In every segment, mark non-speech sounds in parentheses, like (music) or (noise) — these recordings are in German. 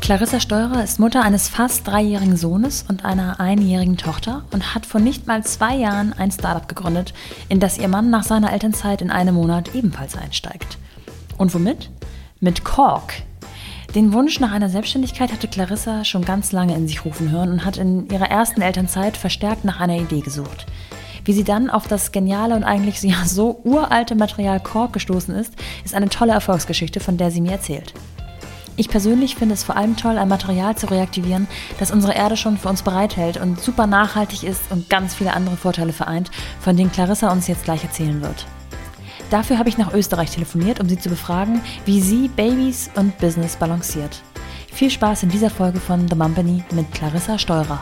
Clarissa Steurer ist Mutter eines fast dreijährigen Sohnes und einer einjährigen Tochter und hat vor nicht mal zwei Jahren ein Startup gegründet, in das ihr Mann nach seiner Elternzeit in einem Monat ebenfalls einsteigt. Und womit? Mit Cork. Den Wunsch nach einer Selbstständigkeit hatte Clarissa schon ganz lange in sich rufen hören und hat in ihrer ersten Elternzeit verstärkt nach einer Idee gesucht. Wie sie dann auf das geniale und eigentlich ja so uralte Material Cork gestoßen ist, ist eine tolle Erfolgsgeschichte, von der sie mir erzählt. Ich persönlich finde es vor allem toll, ein Material zu reaktivieren, das unsere Erde schon für uns bereithält und super nachhaltig ist und ganz viele andere Vorteile vereint, von denen Clarissa uns jetzt gleich erzählen wird. Dafür habe ich nach Österreich telefoniert, um sie zu befragen, wie sie Babys und Business balanciert. Viel Spaß in dieser Folge von The Mumpany mit Clarissa Steurer.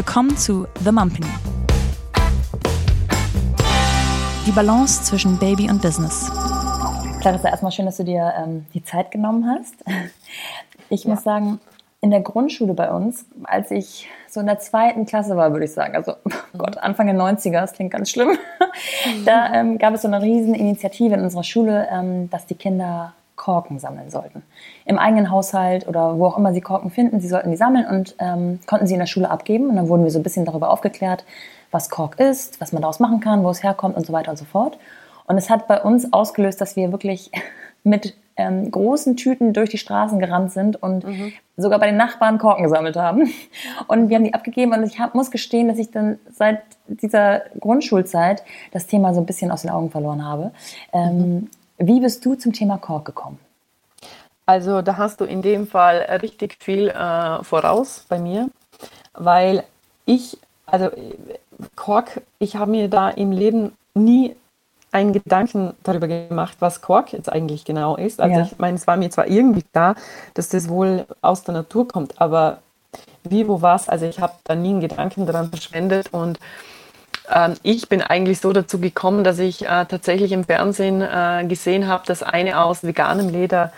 Willkommen zu The Mumpany. Die Balance zwischen Baby und Business. Clarissa, erstmal schön, dass du dir ähm, die Zeit genommen hast. (laughs) Ich ja. muss sagen, in der Grundschule bei uns, als ich so in der zweiten Klasse war, würde ich sagen, also (laughs) oh Gott, Anfang der 90er, das klingt ganz schlimm, (laughs) da ähm, gab es so eine riesen Initiative in unserer Schule, ähm, dass die Kinder Korken sammeln sollten. Im eigenen Haushalt oder wo auch immer sie Korken finden, sie sollten die sammeln und ähm, konnten sie in der Schule abgeben. Und dann wurden wir so ein bisschen darüber aufgeklärt, was Kork ist, was man daraus machen kann, wo es herkommt und so weiter und so fort. Und es hat bei uns ausgelöst, dass wir wirklich (laughs) mit ähm, großen Tüten durch die Straßen gerannt sind und mhm. sogar bei den Nachbarn Korken gesammelt haben. (laughs) Und wir haben die abgegeben und ich hab, muss gestehen, dass ich dann seit dieser Grundschulzeit das Thema so ein bisschen aus den Augen verloren habe. Ähm, mhm. Wie bist du zum Thema Kork gekommen? Also da hast du in dem Fall richtig viel äh, voraus bei mir, weil ich, also Kork, ich habe mir da im Leben nie einen Gedanken darüber gemacht, was Kork jetzt eigentlich genau ist. Also ja. ich meine, es war mir zwar irgendwie klar, dass das wohl aus der Natur kommt, aber wie, wo, was, also ich habe da nie einen Gedanken daran verschwendet und ähm, ich bin eigentlich so dazu gekommen, dass ich äh, tatsächlich im Fernsehen äh, gesehen habe, dass eine aus veganem Leder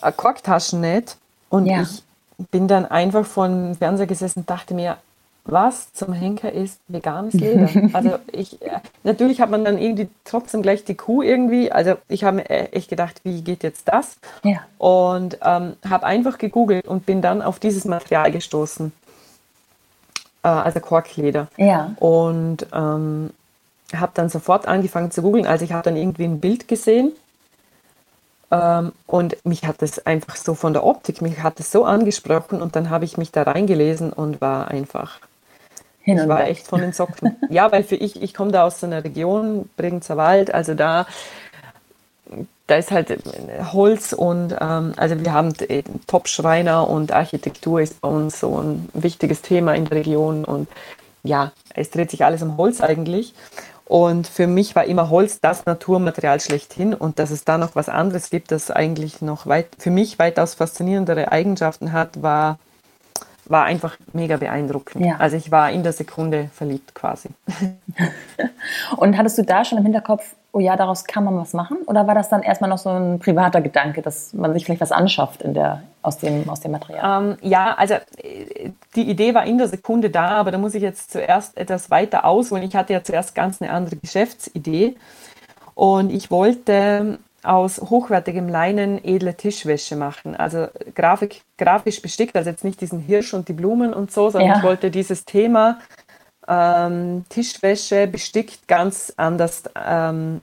äh, Korktaschen näht. Und ja. ich bin dann einfach vor dem Fernseher gesessen und dachte mir, was zum Henker ist veganes Leder? (laughs) Also ich, äh, natürlich hat man dann irgendwie trotzdem gleich die Kuh irgendwie. Also ich habe mir äh, echt gedacht, wie geht jetzt das? Ja. Und ähm, habe einfach gegoogelt und bin dann auf dieses Material gestoßen äh, also Korkleder. Ja. Und ähm, habe dann sofort angefangen zu googeln. Also ich habe dann irgendwie ein Bild gesehen ähm, und mich hat das einfach so von der Optik, mich hat das so angesprochen und dann habe ich mich da reingelesen und war einfach hin und ich war weg. echt von den Socken. (laughs) ja, weil für ich, ich komme da aus so einer Region, Bregenzer Wald, also da da ist halt äh, Holz und ähm, also wir haben Top-Schreiner und Architektur ist bei uns so ein wichtiges Thema in der Region und ja, es dreht sich alles um Holz eigentlich. Und für mich war immer Holz das Naturmaterial schlechthin und dass es da noch was anderes gibt, das eigentlich noch weit, für mich weitaus faszinierendere Eigenschaften hat, war, war einfach mega beeindruckend. Ja. Also ich war in der Sekunde verliebt quasi. (laughs) und hattest du da schon im Hinterkopf, oh ja, daraus kann man was machen? Oder war das dann erstmal noch so ein privater Gedanke, dass man sich vielleicht was anschafft in der, aus, dem, aus dem Material? Ähm, ja, also äh, die Idee war in der Sekunde da, aber da muss ich jetzt zuerst etwas weiter ausholen. Ich hatte ja zuerst ganz eine andere Geschäftsidee und ich wollte aus hochwertigem Leinen edle Tischwäsche machen. Also Grafik, grafisch bestickt, also jetzt nicht diesen Hirsch und die Blumen und so, sondern ja. ich wollte dieses Thema ähm, Tischwäsche bestickt ganz anders ähm,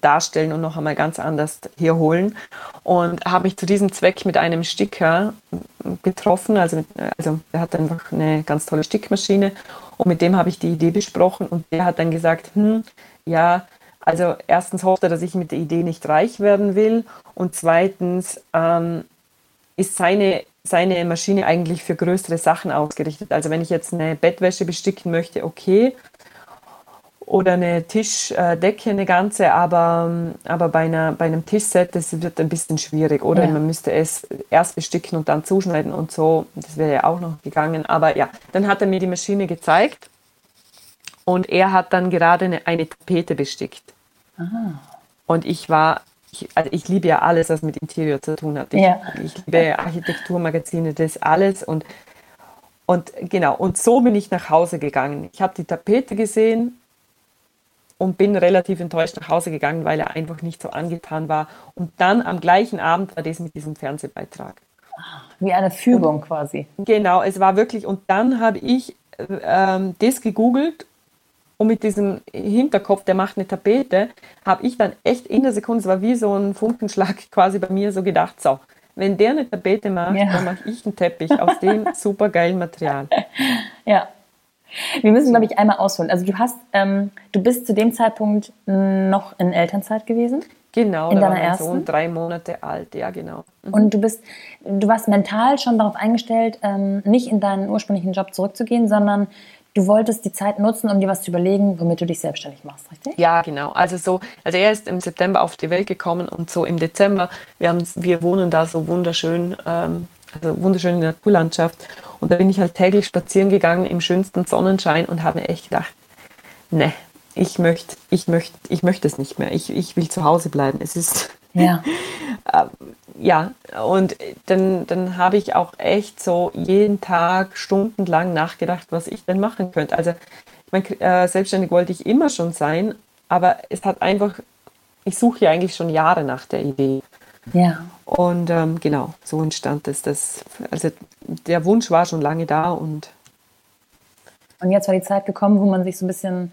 darstellen und noch einmal ganz anders hier holen. Und habe mich zu diesem Zweck mit einem Sticker getroffen. Also, also er hat einfach eine ganz tolle Stickmaschine und mit dem habe ich die Idee besprochen und der hat dann gesagt, hm, ja, also erstens hofft er, dass ich mit der Idee nicht reich werden will und zweitens ähm, ist seine seine Maschine eigentlich für größere Sachen ausgerichtet. Also wenn ich jetzt eine Bettwäsche besticken möchte, okay. Oder eine Tischdecke, eine ganze, aber, aber bei, einer, bei einem Tischset, das wird ein bisschen schwierig. Oder ja. man müsste es erst besticken und dann zuschneiden und so. Das wäre ja auch noch gegangen. Aber ja, dann hat er mir die Maschine gezeigt und er hat dann gerade eine, eine Tapete bestickt. Aha. Und ich war ich, also ich liebe ja alles, was mit Interior zu tun hat. Ich, ja. ich liebe Architekturmagazine, das alles und und genau, und so bin ich nach Hause gegangen. Ich habe die Tapete gesehen und bin relativ enttäuscht nach Hause gegangen, weil er einfach nicht so angetan war. Und dann am gleichen Abend war das mit diesem Fernsehbeitrag. Wie eine Fügung und, quasi. Genau, es war wirklich, und dann habe ich ähm, das gegoogelt und mit diesem Hinterkopf, der macht eine Tapete, habe ich dann echt in der Sekunde, es war wie so ein Funkenschlag (laughs) quasi bei mir so gedacht, so, wenn der eine Tapete macht, ja. dann mache ich einen Teppich aus dem (laughs) supergeilen Material. Ja. Wir müssen, glaube ich, einmal ausholen. Also du hast, ähm, du bist zu dem Zeitpunkt noch in Elternzeit gewesen? Genau, in da deiner war mein ersten? Sohn drei Monate alt, ja genau. Mhm. Und du bist, du warst mental schon darauf eingestellt, ähm, nicht in deinen ursprünglichen Job zurückzugehen, sondern du wolltest die Zeit nutzen, um dir was zu überlegen, womit du dich selbstständig machst, richtig? Ja, genau. Also so, also er ist im September auf die Welt gekommen und so im Dezember, wir, haben, wir wohnen da so wunderschön, ähm, also wunderschöne Naturlandschaft. Und da bin ich halt täglich spazieren gegangen im schönsten Sonnenschein und habe mir echt gedacht, ne, ich möchte, ich möchte, ich möchte es nicht mehr. Ich, ich will zu Hause bleiben. Es ist ja, (laughs) äh, ja. Und dann, dann habe ich auch echt so jeden Tag stundenlang nachgedacht, was ich denn machen könnte. Also ich meine, äh, selbstständig wollte ich immer schon sein, aber es hat einfach, ich suche ja eigentlich schon Jahre nach der Idee. Ja. Und ähm, genau, so entstand es. Das, also der Wunsch war schon lange da und. Und jetzt war die Zeit gekommen, wo man sich so ein bisschen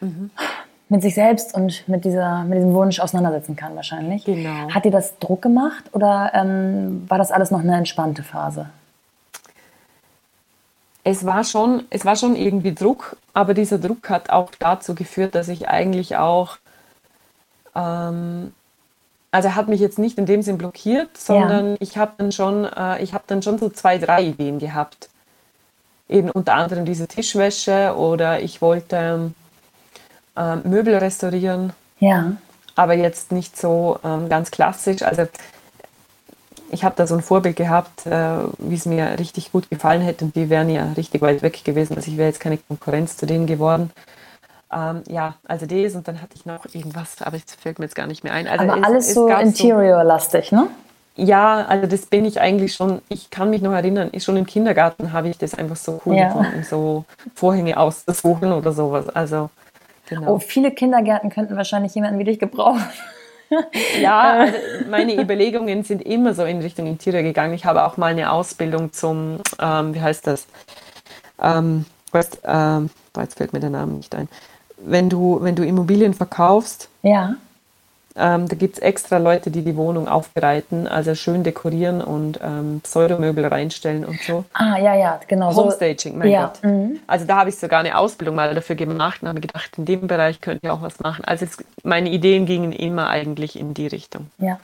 mhm. Mit sich selbst und mit, dieser, mit diesem Wunsch auseinandersetzen kann, wahrscheinlich. Genau. Hat dir das Druck gemacht oder ähm, war das alles noch eine entspannte Phase? Es war, schon, es war schon irgendwie Druck, aber dieser Druck hat auch dazu geführt, dass ich eigentlich auch ähm, also er hat mich jetzt nicht in dem Sinn blockiert, sondern ja. ich habe dann schon, äh, ich habe dann schon so zwei, drei Ideen gehabt. Eben unter anderem diese Tischwäsche oder ich wollte äh, Möbel restaurieren. Ja. Aber jetzt nicht so ähm, ganz klassisch. Also ich habe da so ein Vorbild gehabt, äh, wie es mir richtig gut gefallen hätte und die wären ja richtig weit weg gewesen. Also ich wäre jetzt keine Konkurrenz zu denen geworden. Ähm, ja, also das und dann hatte ich noch irgendwas, aber es fällt mir jetzt gar nicht mehr ein. Also aber es, alles es so Interior-lastig, ne? Ja, also das bin ich eigentlich schon, ich kann mich noch erinnern, schon im Kindergarten habe ich das einfach so cool ja. gefunden, so Vorhänge auszusuchen oder sowas. Also, genau. Oh, viele Kindergärten könnten wahrscheinlich jemanden wie dich gebrauchen. (laughs) ja, also meine Überlegungen sind immer so in Richtung Interior gegangen. Ich habe auch mal eine Ausbildung zum, ähm, wie heißt das? Ähm, weißt, ähm, jetzt fällt mir der Name nicht ein wenn du, wenn du Immobilien verkaufst, ja. Ähm, da gibt es extra Leute, die die Wohnung aufbereiten, also schön dekorieren und ähm, Pseudomöbel reinstellen und so. Ah, ja, ja, genau. Homestaging, mein ja. Gott. Mhm. Also da habe ich sogar eine Ausbildung mal dafür gemacht und habe gedacht, in dem Bereich könnte ich auch was machen. Also es, meine Ideen gingen immer eigentlich in die Richtung. Ja.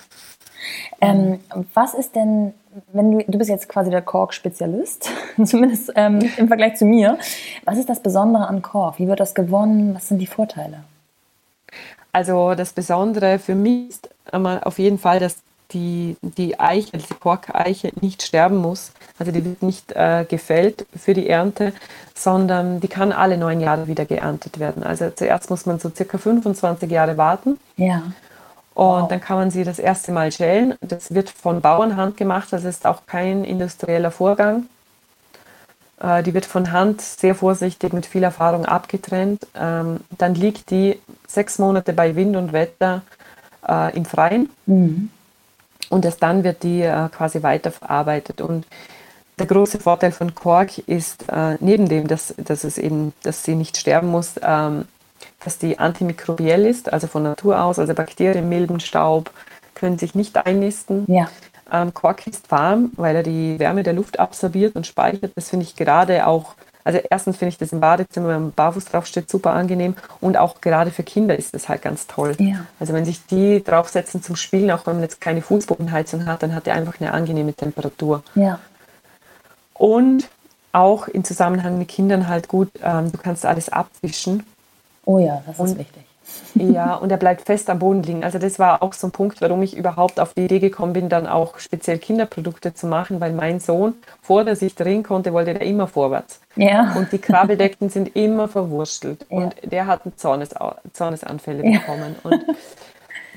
Ähm, was ist denn, wenn du, du bist jetzt quasi der Kork-Spezialist, (laughs) zumindest ähm, im Vergleich zu mir. Was ist das Besondere an Kork? Wie wird das gewonnen? Was sind die Vorteile? Also das Besondere für mich ist auf jeden Fall, dass die, die Eiche, die Korkeiche nicht sterben muss. Also die wird nicht äh, gefällt für die Ernte, sondern die kann alle neun Jahre wieder geerntet werden. Also zuerst muss man so circa 25 Jahre warten. Ja. Und wow. dann kann man sie das erste Mal schälen. Das wird von Bauernhand gemacht, das ist auch kein industrieller Vorgang. Äh, die wird von Hand sehr vorsichtig mit viel Erfahrung abgetrennt. Ähm, dann liegt die sechs Monate bei Wind und Wetter äh, im Freien. Mhm. Und erst dann wird die äh, quasi weiterverarbeitet. Und der große Vorteil von Kork ist, äh, neben dem, dass, dass, es eben, dass sie nicht sterben muss, ähm, dass die antimikrobiell ist, also von Natur aus, also Bakterien, Milben, Staub können sich nicht einnisten. Ja. Ähm, Quark ist warm, weil er die Wärme der Luft absorbiert und speichert. Das finde ich gerade auch, also erstens finde ich das im Badezimmer, wenn man barfuß draufsteht, super angenehm und auch gerade für Kinder ist das halt ganz toll. Ja. Also wenn sich die draufsetzen zum Spielen, auch wenn man jetzt keine Fußbodenheizung hat, dann hat er einfach eine angenehme Temperatur. Ja. Und auch im Zusammenhang mit Kindern halt gut, ähm, du kannst alles abwischen Oh ja, das und, ist wichtig. Ja, und er bleibt fest am Boden liegen. Also das war auch so ein Punkt, warum ich überhaupt auf die Idee gekommen bin, dann auch speziell Kinderprodukte zu machen, weil mein Sohn, vor der sich drehen konnte, wollte er immer vorwärts. Ja. Und die Krabbeldecken sind immer verwurstelt. Ja. Und der hat Zornes, Zornesanfälle ja. bekommen. Und (laughs)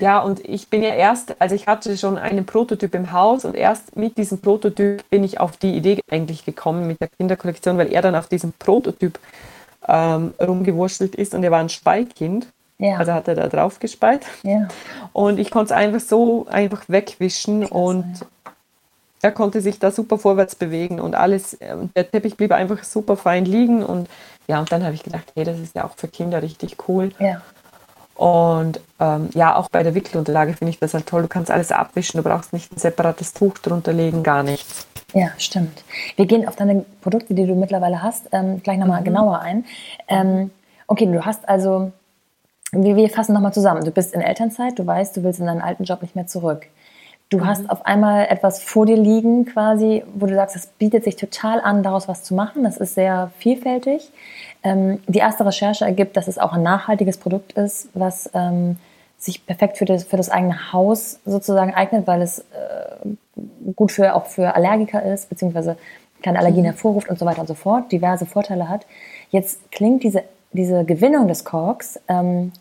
Ja, und ich bin ja erst, also ich hatte schon einen Prototyp im Haus und erst mit diesem Prototyp bin ich auf die Idee eigentlich gekommen mit der Kinderkollektion, weil er dann auf diesem Prototyp ähm, rumgewurschtelt ist und er war ein Speikind. Ja. Also hat er da drauf gespeit. Ja. Und ich konnte es einfach so einfach wegwischen Klasse. und er konnte sich da super vorwärts bewegen und alles, der Teppich blieb einfach super fein liegen und ja, und dann habe ich gedacht, hey, das ist ja auch für Kinder richtig cool. Ja. Und ähm, ja, auch bei der Wickelunterlage finde ich das halt toll. Du kannst alles abwischen, du brauchst nicht ein separates Tuch drunter legen, gar nichts. Ja, stimmt. Wir gehen auf deine Produkte, die du mittlerweile hast, ähm, gleich nochmal mhm. genauer ein. Ähm, okay, du hast also, wir, wir fassen nochmal zusammen. Du bist in Elternzeit, du weißt, du willst in deinen alten Job nicht mehr zurück. Du mhm. hast auf einmal etwas vor dir liegen, quasi, wo du sagst, es bietet sich total an, daraus was zu machen. Das ist sehr vielfältig. Ähm, die erste Recherche ergibt, dass es auch ein nachhaltiges Produkt ist, was ähm, sich perfekt für das, für das eigene Haus sozusagen eignet, weil es äh, gut für, auch für Allergiker ist, beziehungsweise keine Allergien mhm. hervorruft und so weiter und so fort, diverse Vorteile hat. Jetzt klingt diese, diese Gewinnung des Korks ähm,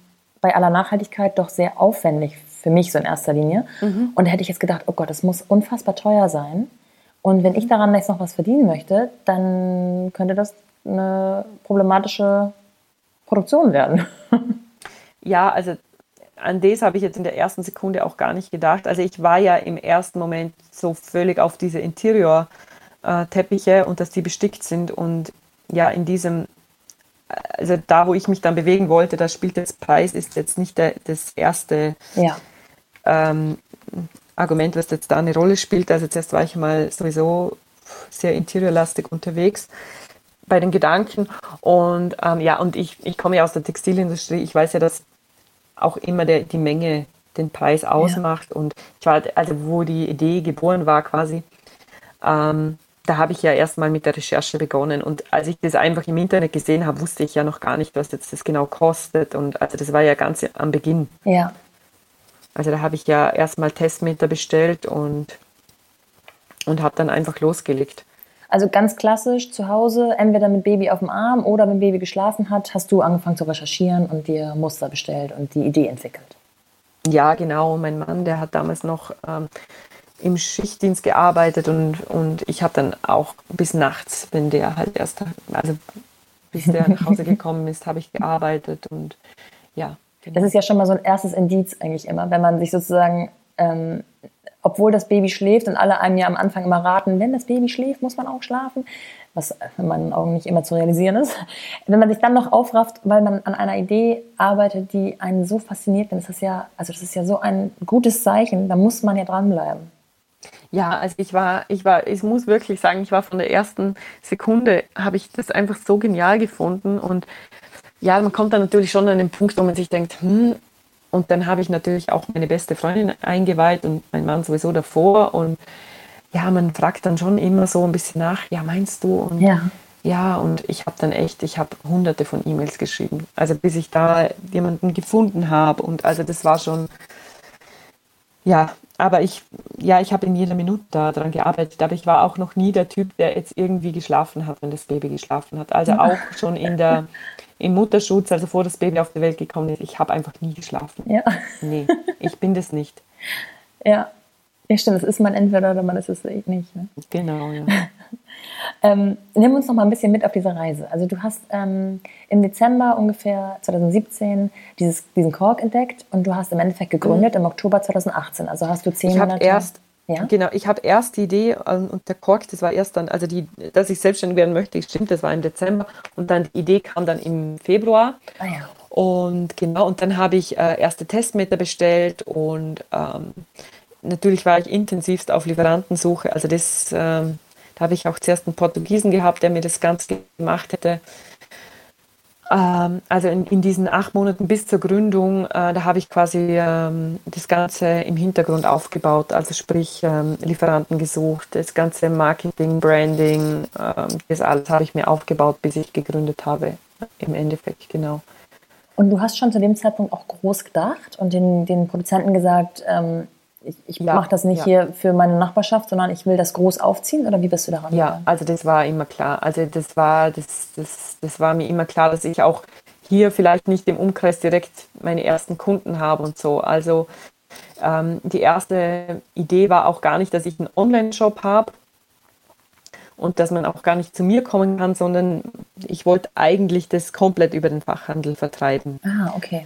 bei aller Nachhaltigkeit doch sehr aufwendig für mich so in erster Linie. Mhm. Und da hätte ich jetzt gedacht, oh Gott, das muss unfassbar teuer sein. Und wenn ich daran jetzt noch was verdienen möchte, dann könnte das eine problematische Produktion werden. (laughs) ja, also an das habe ich jetzt in der ersten Sekunde auch gar nicht gedacht. Also ich war ja im ersten Moment so völlig auf diese Interior-Teppiche und dass die bestickt sind. Und ja, in diesem also da, wo ich mich dann bewegen wollte, da spielt jetzt Preis, ist jetzt nicht der, das erste ja. ähm, Argument, was jetzt da eine Rolle spielt. Also zuerst war ich mal sowieso sehr interiorlastig unterwegs bei den Gedanken. Und ähm, ja, und ich, ich komme ja aus der Textilindustrie. Ich weiß ja, dass auch immer der, die Menge den Preis ausmacht. Ja. Und ich war, also wo die Idee geboren war quasi, ähm, da habe ich ja erstmal mit der Recherche begonnen. Und als ich das einfach im Internet gesehen habe, wusste ich ja noch gar nicht, was jetzt das genau kostet. Und also das war ja ganz am Beginn. Ja. Also da habe ich ja erstmal Testmeter bestellt und, und habe dann einfach losgelegt. Also ganz klassisch zu Hause, entweder mit Baby auf dem Arm oder wenn Baby geschlafen hat, hast du angefangen zu recherchieren und dir Muster bestellt und die Idee entwickelt. Ja, genau. Mein Mann, der hat damals noch ähm, im Schichtdienst gearbeitet und, und ich habe dann auch bis nachts, wenn der halt erst, also bis der nach Hause (laughs) gekommen ist, habe ich gearbeitet und ja. Genau. Das ist ja schon mal so ein erstes Indiz eigentlich immer, wenn man sich sozusagen, ähm, obwohl das Baby schläft und alle einem ja am Anfang immer raten, wenn das Baby schläft, muss man auch schlafen, was in meinen Augen nicht immer zu realisieren ist. Wenn man sich dann noch aufrafft, weil man an einer Idee arbeitet, die einen so fasziniert, dann ist das ja, also das ist ja so ein gutes Zeichen, da muss man ja dranbleiben. Ja, also ich war, ich war, ich muss wirklich sagen, ich war von der ersten Sekunde, habe ich das einfach so genial gefunden und ja, man kommt dann natürlich schon an den Punkt, wo man sich denkt, hm, und dann habe ich natürlich auch meine beste Freundin eingeweiht und mein Mann sowieso davor und ja, man fragt dann schon immer so ein bisschen nach, ja, meinst du? Und ja. Ja, und ich habe dann echt, ich habe hunderte von E-Mails geschrieben. Also bis ich da jemanden gefunden habe. Und also das war schon, ja, aber ich, ja, ich habe in jeder Minute daran gearbeitet, aber ich war auch noch nie der Typ, der jetzt irgendwie geschlafen hat, wenn das Baby geschlafen hat. Also (laughs) auch schon in der, im Mutterschutz, also vor das Baby auf die Welt gekommen ist, ich habe einfach nie geschlafen. Ja. Nee, ich bin das nicht. (laughs) Ja, ja stimmt, das ist man entweder oder man ist es nicht. Ne? Genau, ja. (laughs) (laughs) Ähm, nimm uns noch mal ein bisschen mit auf diese Reise. Also du hast ähm, im Dezember ungefähr 2017 dieses, diesen Kork entdeckt und du hast im Endeffekt gegründet mhm. im Oktober 2018. Also hast du zehn ich Monate... Erst, ja? Genau, ich habe erst die Idee ähm, und der Kork, das war erst dann, also die, dass ich selbstständig werden möchte, stimmt, das war im Dezember und dann die Idee kam dann im Februar. Ah, ja. Und genau, und dann habe ich äh, erste Testmeter bestellt und ähm, natürlich war ich intensivst auf Lieferantensuche. Also das ähm, da habe ich auch zuerst einen Portugiesen gehabt, der mir das Ganze gemacht hätte. Ähm, also in, in, diesen acht Monaten bis zur Gründung, äh, da habe ich quasi ähm, das Ganze im Hintergrund aufgebaut, also sprich ähm, Lieferanten gesucht, das ganze Marketing, Branding, ähm, das alles habe ich mir aufgebaut, bis ich gegründet habe, im Endeffekt, genau. Und du hast schon zu dem Zeitpunkt auch groß gedacht und den, den Produzenten gesagt, ähm, ich, ich ja, mache das nicht ja. hier für meine Nachbarschaft, sondern ich will das groß aufziehen oder wie bist du daran? Ja, gegangen? also das war immer klar. Also das war, das, das, das war mir immer klar, dass ich auch hier vielleicht nicht im Umkreis direkt meine ersten Kunden habe und so. Also ähm, die erste Idee war auch gar nicht, dass ich einen Online-Shop habe und dass man auch gar nicht zu mir kommen kann, sondern ich wollte eigentlich das komplett über den Fachhandel vertreiben. Ah, okay.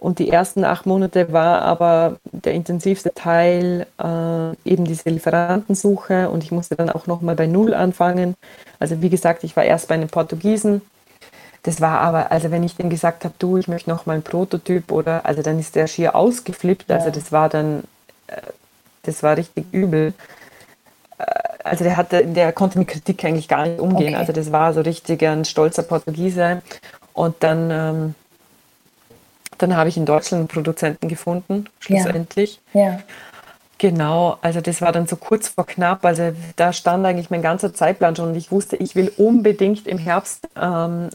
Und die ersten acht Monate war aber der intensivste Teil äh, eben diese Lieferantensuche und ich musste dann auch nochmal bei Null anfangen. Also wie gesagt, ich war erst bei einem Portugiesen. Das war aber, also wenn ich dem gesagt habe, du, ich möchte nochmal einen Prototyp oder, also dann ist der schier ausgeflippt. Also das war dann, äh, das war richtig übel. Äh, also der hatte, der konnte mit Kritik eigentlich gar nicht umgehen. Okay. Also das war so richtig ein stolzer Portugiese. Und dann ähm, dann habe ich in Deutschland einen Produzenten gefunden, schlussendlich. Ja. ja. Genau, also das war dann so kurz vor knapp. Also da stand eigentlich mein ganzer Zeitplan schon und ich wusste, ich will unbedingt im Herbst ähm,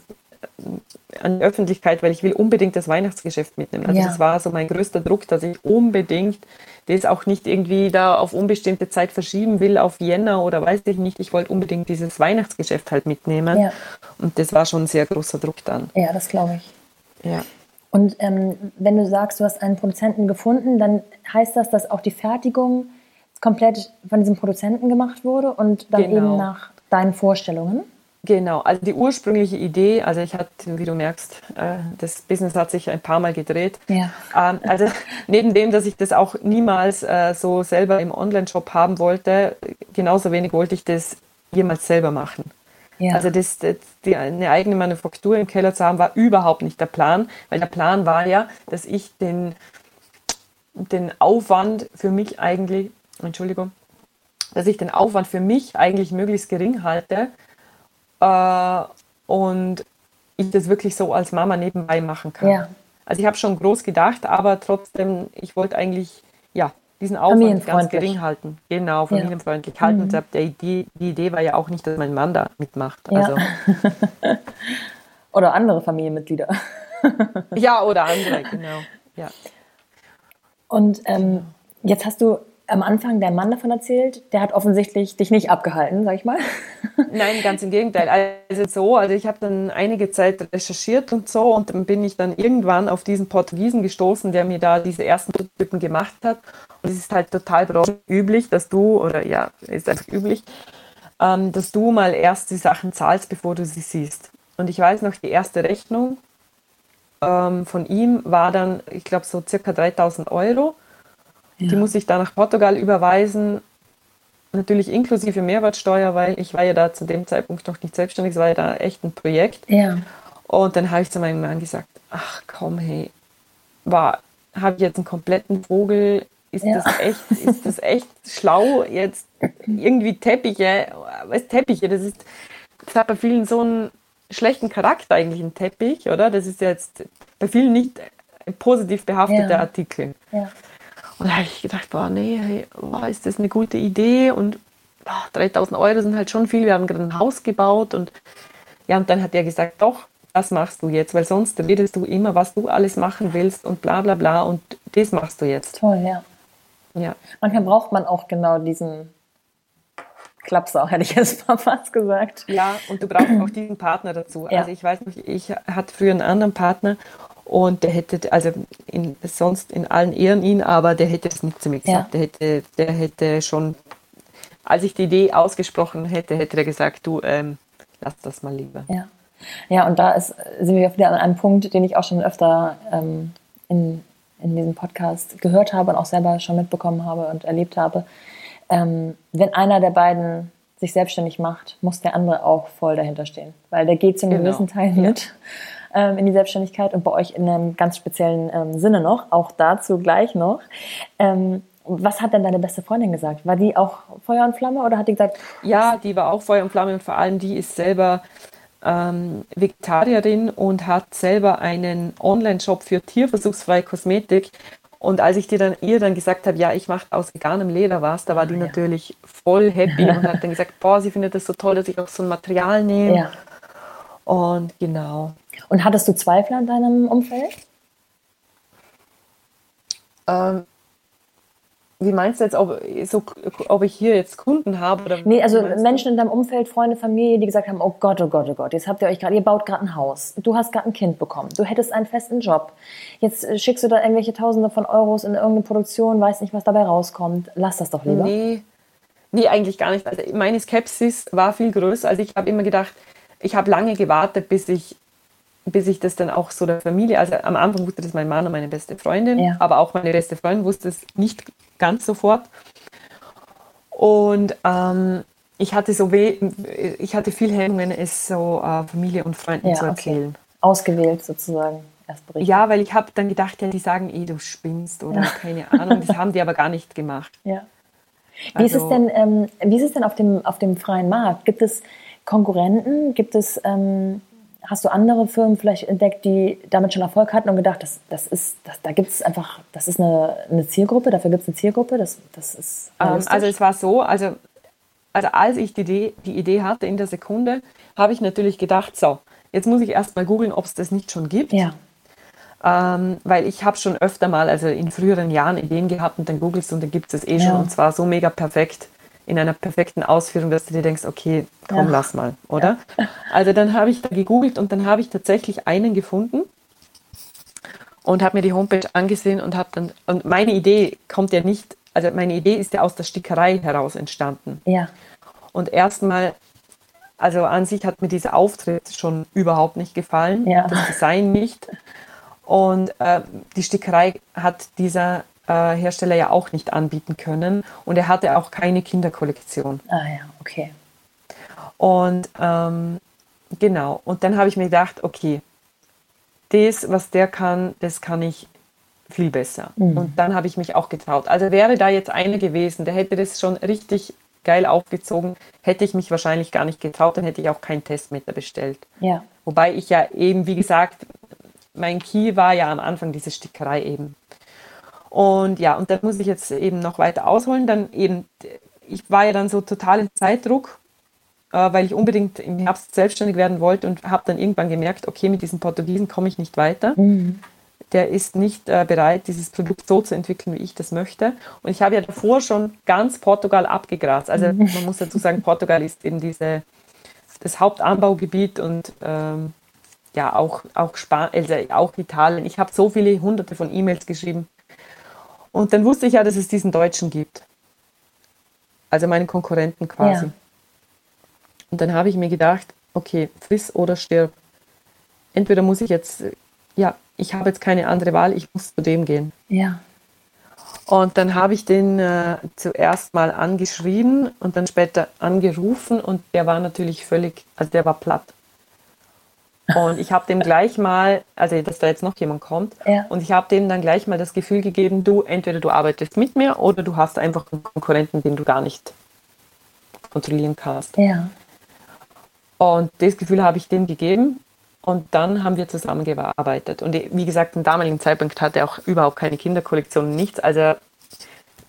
an die Öffentlichkeit, weil ich will unbedingt das Weihnachtsgeschäft mitnehmen. Also ja. das war so mein größter Druck, dass ich unbedingt das auch nicht irgendwie da auf unbestimmte Zeit verschieben will auf Jänner oder weiß ich nicht. Ich wollte unbedingt dieses Weihnachtsgeschäft halt mitnehmen. Ja. Und das war schon ein sehr großer Druck dann. Ja, das glaube ich. Ja. Und ähm, wenn du sagst, du hast einen Produzenten gefunden, dann heißt das, dass auch die Fertigung komplett von diesem Produzenten gemacht wurde und dann genau. eben nach deinen Vorstellungen? Genau, also die ursprüngliche Idee, also ich hatte, wie du merkst, äh, das Business hat sich ein paar Mal gedreht. Ja. Ähm, also neben dem, dass ich das auch niemals äh, so selber im Online-Shop haben wollte, genauso wenig wollte ich das jemals selber machen. Ja. Also das, das, die, eine eigene Manufaktur im Keller zu haben, war überhaupt nicht der Plan, weil der Plan war ja, dass ich den, den Aufwand für mich eigentlich, Entschuldigung, dass ich den Aufwand für mich eigentlich möglichst gering halte äh, und ich das wirklich so als Mama nebenbei machen kann. Ja. Also ich habe schon groß gedacht, aber trotzdem, ich wollte eigentlich, ja, diesen Aufwand ganz gering halten. Genau, familienfreundlich ja. halten. Mhm. Die, Idee, die Idee war ja auch nicht, dass mein Mann da mitmacht. Also. Ja. (laughs) oder andere Familienmitglieder. ja, oder andere, genau. Ja. Und ähm, jetzt hast du am Anfang dein Mann davon erzählt, der hat offensichtlich dich nicht abgehalten, sag ich mal. (laughs) Nein, ganz im Gegenteil. Also so, also ich habe dann einige Zeit recherchiert und so und dann bin ich dann irgendwann auf diesen Portugiesen gestoßen, der mir da diese ersten Prototypen gemacht hat. Und es ist halt total üblich, dass du, oder ja, ist einfach üblich, ähm, dass du mal erst die Sachen zahlst, bevor du sie siehst. Und ich weiß noch, die erste Rechnung ähm, von ihm war dann, ich glaube, so circa 3000 Euro. Ja. Die muss ich dann nach Portugal überweisen, natürlich inklusive Mehrwertsteuer, weil ich war ja da zu dem Zeitpunkt noch nicht selbstständig, es war ja da echt ein Projekt. Ja. Und dann habe ich zu meinem Mann gesagt, ach komm, hey, war, habe ich jetzt einen kompletten Vogel, ist, ja. das echt, ist das echt schlau, jetzt irgendwie Teppiche, was Teppiche, das ist, das hat bei vielen so einen schlechten Charakter eigentlich, ein Teppich, oder? Das ist jetzt bei vielen nicht positiv behafteter ja. Artikel. Ja. Und da habe ich gedacht, boah, nee, hey, boah, ist das eine gute Idee? Und boah, 3000 Euro sind halt schon viel. Wir haben gerade ein Haus gebaut und ja, und dann hat er gesagt, doch, das machst du jetzt, weil sonst redest du immer, was du alles machen willst und bla bla bla und das machst du jetzt. Toll, ja. Ja. Manchmal braucht man auch genau diesen Klapser, (laughs) hätte ich jetzt mal fast gesagt. Ja, und du brauchst auch diesen Partner dazu. Ja. Also ich weiß nicht, ich hatte früher einen anderen Partner und der hätte, also in, sonst in allen Ehren ihn, aber der hätte es nicht zu mir gesagt. Ja. Der, hätte, der hätte schon, als ich die Idee ausgesprochen hätte, hätte er gesagt, du, ähm, lass das mal lieber. Ja. ja, und da ist, sind wir wieder an einem Punkt, den ich auch schon öfter ähm, in, in diesem Podcast gehört habe und auch selber schon mitbekommen habe und erlebt habe. Ähm, wenn einer der beiden sich selbstständig macht, muss der andere auch voll dahinter stehen, weil der geht zu einem genau. gewissen Teil mit ähm, in die Selbstständigkeit und bei euch in einem ganz speziellen ähm, Sinne noch, auch dazu gleich noch. Ähm, was hat denn deine beste Freundin gesagt? War die auch Feuer und Flamme oder hat die gesagt? Ja, die war auch Feuer und Flamme und vor allem die ist selber ähm, Vegetarierin und hat selber einen Online-Shop für tierversuchsfreie Kosmetik. Und als ich dir dann, ihr dann gesagt habe, ja, ich mache aus veganem Leder was, da war die ja. natürlich voll happy und hat dann gesagt, boah, sie findet das so toll, dass ich auch so ein Material nehme. Ja. Und genau. Und hattest du Zweifel an deinem Umfeld? Ähm, Wie meinst du jetzt, ob, so, ob ich hier jetzt Kunden habe? Oder nee, also Menschen in deinem Umfeld, Freunde, Familie, die gesagt haben, oh Gott, oh Gott, oh Gott, jetzt habt ihr euch gerade, ihr baut gerade ein Haus, du hast gerade ein Kind bekommen, du hättest einen festen Job, jetzt äh, schickst du da irgendwelche Tausende von Euros in irgendeine Produktion, weißt nicht, was dabei rauskommt, lass das doch lieber. Nee, nee eigentlich gar nicht. Also meine Skepsis war viel größer. Also ich habe immer gedacht, ich habe lange gewartet, bis ich bis ich das dann auch so der Familie, also am Anfang wusste das mein Mann und meine beste Freundin, ja. aber auch meine beste Freundin wusste es nicht ganz sofort. Und ähm, ich hatte so weh, ich hatte viel Hemmungen, es so äh, Familie und Freunden ja, zu erzählen. Okay. Ausgewählt sozusagen. Erst. Ja, weil ich habe dann gedacht, ja, die sagen eh, du spinnst oder ja. keine Ahnung. Das (laughs) haben die aber gar nicht gemacht. Ja. Wie also, ist es also denn, ähm, wie ist es denn auf dem, auf dem freien Markt? Gibt es Konkurrenten? Gibt es ähm, hast du andere Firmen vielleicht entdeckt, die damit schon Erfolg hatten und gedacht, das, das ist, das, da gibt es einfach, das ist eine, eine Zielgruppe, dafür gibt es eine Zielgruppe, das, das ist. Ähm, also es war so, also, also als ich die Idee, die Idee hatte in der Sekunde, habe ich natürlich gedacht, so, jetzt muss ich erstmal googeln, ob es das nicht schon gibt. Ja. Ähm, weil ich habe schon öfter mal, also in früheren Jahren Ideen gehabt und dann googelst und dann gibt es es eh ja. schon und zwar so mega perfekt in einer perfekten Ausführung, dass du dir denkst, okay, komm, ja. lass mal, oder? Ja. (laughs) Also dann habe ich da gegoogelt und dann habe ich tatsächlich einen gefunden und habe mir die Homepage angesehen und habe dann, und meine Idee kommt ja nicht, also meine Idee ist ja aus der Stickerei heraus entstanden. Ja. Und erstmal, also an sich hat mir dieser Auftritt schon überhaupt nicht gefallen, ja. das Design nicht. Und äh, die Stickerei hat dieser äh, Hersteller ja auch nicht anbieten können. Und er hatte auch keine Kinderkollektion. Ah ja, okay. Und ähm, genau, und dann habe ich mir gedacht, okay, das, was der kann, das kann ich viel besser. Mhm. Und dann habe ich mich auch getraut. Also wäre da jetzt einer gewesen, der hätte das schon richtig geil aufgezogen, hätte ich mich wahrscheinlich gar nicht getraut, dann hätte ich auch keinen Testmeter bestellt. Ja. Wobei ich ja eben, wie gesagt, mein Key war ja am Anfang diese Stickerei eben. Und ja, und da muss ich jetzt eben noch weiter ausholen. Dann eben, ich war ja dann so total im Zeitdruck, äh, weil ich unbedingt im Herbst selbstständig werden wollte und habe dann irgendwann gemerkt, okay, mit diesem Portugiesen komme ich nicht weiter. Mhm. Der ist nicht äh, bereit, dieses Produkt so zu entwickeln, wie ich das möchte. Und ich habe ja davor schon ganz Portugal abgegrast. Also mhm. man muss dazu sagen, Portugal ist eben diese, das Hauptanbaugebiet und ähm, ja, auch, auch, Span also auch Italien. Ich habe so viele hunderte von E-Mails geschrieben und dann wusste ich ja, dass es diesen Deutschen gibt. Also meinen Konkurrenten quasi. Ja. Und dann habe ich mir gedacht, okay, friss oder stirb. Entweder muss ich jetzt, ja, ich habe jetzt keine andere Wahl, ich muss zu dem gehen. Ja. Und dann habe ich den äh, zuerst mal angeschrieben und dann später angerufen und der war natürlich völlig, also der war platt. Und ich habe dem gleich mal, also dass da jetzt noch jemand kommt, ja. und ich habe dem dann gleich mal das Gefühl gegeben, du, entweder du arbeitest mit mir oder du hast einfach einen Konkurrenten, den du gar nicht kontrollieren kannst. Ja. Und das Gefühl habe ich dem gegeben und dann haben wir zusammengearbeitet. Und wie gesagt, zum damaligen Zeitpunkt hatte er auch überhaupt keine Kinderkollektion, nichts. Also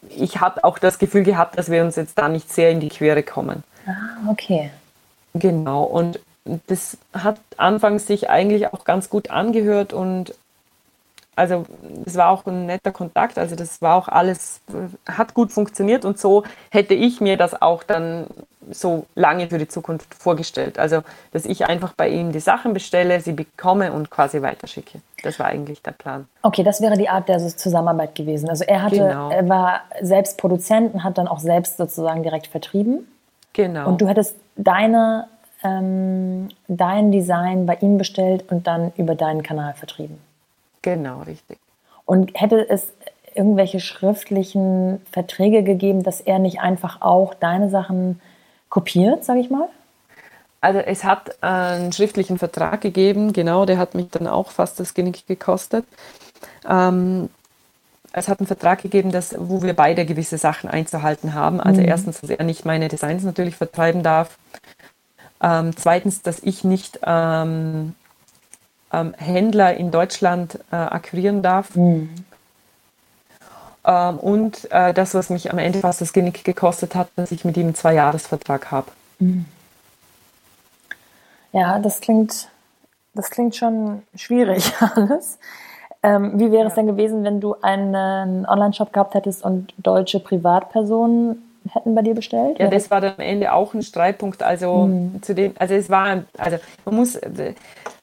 ich habe auch das Gefühl gehabt, dass wir uns jetzt da nicht sehr in die Quere kommen. Ah, okay. Genau. Und das hat anfangs sich eigentlich auch ganz gut angehört und also es war auch ein netter Kontakt, also das war auch alles, hat gut funktioniert und so hätte ich mir das auch dann so lange für die Zukunft vorgestellt. Also, dass ich einfach bei ihm die Sachen bestelle, sie bekomme und quasi weiterschicke. Das war eigentlich der Plan. Okay, das wäre die Art der Zusammenarbeit gewesen. Also er hatte, genau. er war selbst Produzent und hat dann auch selbst sozusagen direkt vertrieben. Genau. Und du hättest deine ähm, dein Design bei ihm bestellt und dann über deinen Kanal vertrieben. Genau, richtig. Und hätte es irgendwelche schriftlichen Verträge gegeben, dass er nicht einfach auch deine Sachen kopiert, sage ich mal? Also es hat einen schriftlichen Vertrag gegeben, genau, der hat mich dann auch fast das Genick gekostet. Ähm, es hat einen Vertrag gegeben, dass, wo wir beide gewisse Sachen einzuhalten haben. Also mhm. erstens, dass er nicht meine Designs natürlich vertreiben darf ähm, zweitens, dass ich nicht ähm, ähm, Händler in Deutschland äh, akquirieren darf. Mhm. Ähm, und äh, das, was mich am Ende fast das Genick gekostet hat, dass ich mit ihm einen Zweijahresvertrag habe. Mhm. Ja, das klingt, das klingt schon schwierig (laughs) alles. Ähm, wie wäre es denn gewesen, wenn du einen Online-Shop gehabt hättest und deutsche Privatpersonen hätten bei dir bestellt? Ja, das war dann am Ende auch ein Streitpunkt. Also mhm. zu dem, also es war, also man muss,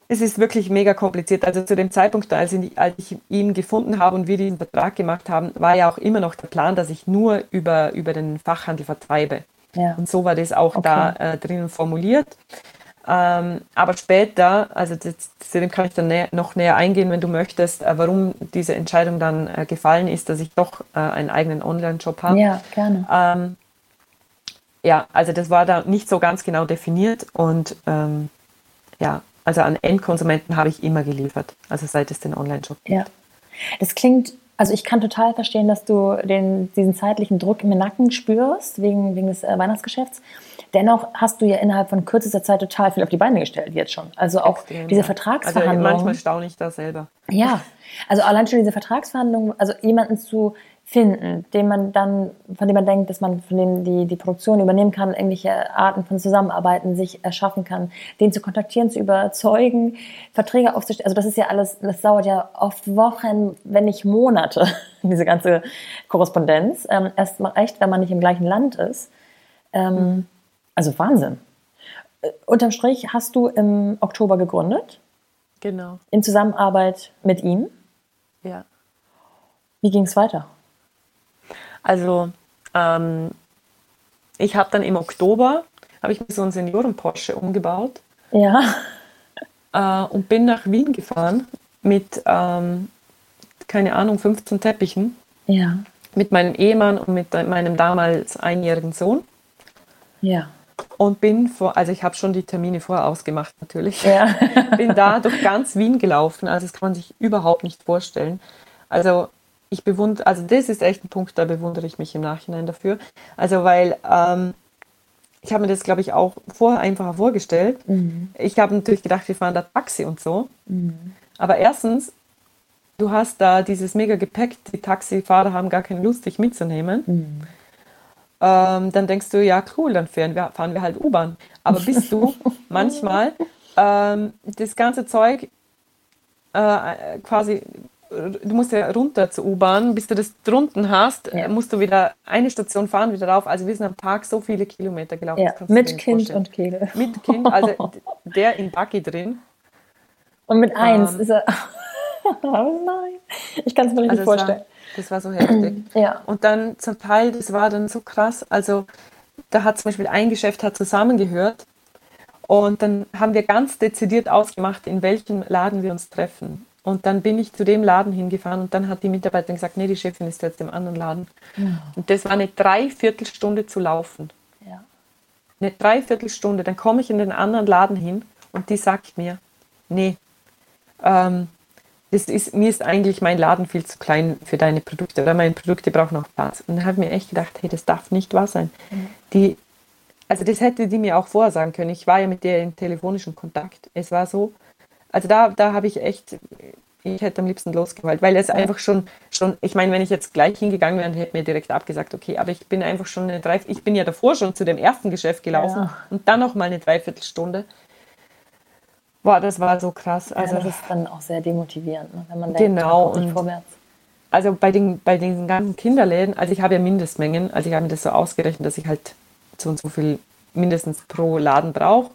es ist wirklich mega kompliziert. Also zu dem Zeitpunkt, als ich, als ich ihn gefunden habe und wir diesen Vertrag gemacht haben, war ja auch immer noch der Plan, dass ich nur über, über den Fachhandel vertreibe. Ja. Und so war das auch okay. da äh, drinnen formuliert. Ähm, aber später, also das, zu dem kann ich dann nä noch näher eingehen, wenn du möchtest, äh, warum diese Entscheidung dann äh, gefallen ist, dass ich doch äh, einen eigenen Online-Job habe. Ja, gerne. Ähm, ja, also das war da nicht so ganz genau definiert und ähm, ja, also an Endkonsumenten habe ich immer geliefert, also seit es den Online-Shop gibt. Ja. Das klingt, also ich kann total verstehen, dass du den, diesen zeitlichen Druck im Nacken spürst, wegen, wegen des äh, Weihnachtsgeschäfts. Dennoch hast du ja innerhalb von kürzester Zeit total viel auf die Beine gestellt jetzt schon. Also auch Extrem, diese ja. Vertragsverhandlungen. Also manchmal staune ich da selber. Ja, also allein schon diese Vertragsverhandlungen, also jemanden zu finden, den man dann, von dem man denkt, dass man von dem die, die Produktion übernehmen kann, irgendwelche Arten von Zusammenarbeiten sich erschaffen kann, den zu kontaktieren, zu überzeugen, Verträge aufzustellen. Also das ist ja alles, das dauert ja oft Wochen, wenn nicht Monate, (laughs) diese ganze Korrespondenz. Ähm, erst mal recht, wenn man nicht im gleichen Land ist. Ähm, mhm. Also Wahnsinn. Äh, unterm Strich hast du im Oktober gegründet. Genau. In Zusammenarbeit mit ihm. Ja. Wie ging es weiter? Also ähm, ich habe dann im Oktober habe ich mir so einen Senioren Porsche umgebaut. Ja. Äh, und bin nach Wien gefahren mit ähm, keine Ahnung 15 Teppichen. Ja. Mit meinem Ehemann und mit meinem damals einjährigen Sohn. Ja. Und bin vor, also ich habe schon die Termine vorher ausgemacht natürlich. Ja. (laughs) bin da durch ganz Wien gelaufen. Also das kann man sich überhaupt nicht vorstellen. Also ich bewundere, also das ist echt ein Punkt, da bewundere ich mich im Nachhinein dafür. Also weil ähm, ich habe mir das, glaube ich, auch vorher einfacher vorgestellt. Mhm. Ich habe natürlich gedacht, wir fahren da Taxi und so. Mhm. Aber erstens, du hast da dieses mega Gepäck, die Taxifahrer haben gar keine Lust, dich mitzunehmen. Mhm. Ähm, dann denkst du, ja cool, dann fahren wir, fahren wir halt U-Bahn. Aber bist du (laughs) manchmal ähm, das ganze Zeug äh, quasi du musst ja runter zur U-Bahn, bis du das drunten hast, ja. musst du wieder eine Station fahren, wieder rauf. Also wir sind am Tag so viele Kilometer gelaufen. Ja, mit Kind vorstellen. und Kehle. Mit Kind, also (laughs) der in Buggy drin. Und mit eins ähm, ist er. (laughs) oh nein, ich kann es mir nicht also vorstellen. War, das war so heftig. (clears throat) ja. Und dann zum Teil, das war dann so krass. Also da hat zum Beispiel ein Geschäft hat zusammengehört. Und dann haben wir ganz dezidiert ausgemacht, in welchem Laden wir uns treffen. Und dann bin ich zu dem Laden hingefahren und dann hat die Mitarbeiterin gesagt, nee, die Chefin ist jetzt im anderen Laden. Ja. Und das war eine Dreiviertelstunde zu laufen. Ja. Eine Dreiviertelstunde. Dann komme ich in den anderen Laden hin und die sagt mir, nee, ähm, das ist, mir ist eigentlich mein Laden viel zu klein für deine Produkte oder meine Produkte brauchen noch Platz. Und dann habe ich mir echt gedacht, hey, das darf nicht wahr sein. Mhm. Die, also das hätte die mir auch vorher sagen können. Ich war ja mit der in telefonischem Kontakt. Es war so, also da, da habe ich echt, ich hätte am liebsten losgeheult, weil es einfach schon, schon, ich meine, wenn ich jetzt gleich hingegangen wäre, hätte mir direkt abgesagt, okay, aber ich bin einfach schon eine Dreiviertel, ich bin ja davor schon zu dem ersten Geschäft gelaufen ja. und dann noch mal eine Dreiviertelstunde. Boah, das war so krass. Also ja, das ist dann auch sehr demotivierend, ne? wenn man denkt, genau, und vorwärts. Also bei den, bei diesen ganzen Kinderläden, also ich habe ja Mindestmengen, also ich habe mir das so ausgerechnet, dass ich halt so und so viel mindestens pro Laden brauche.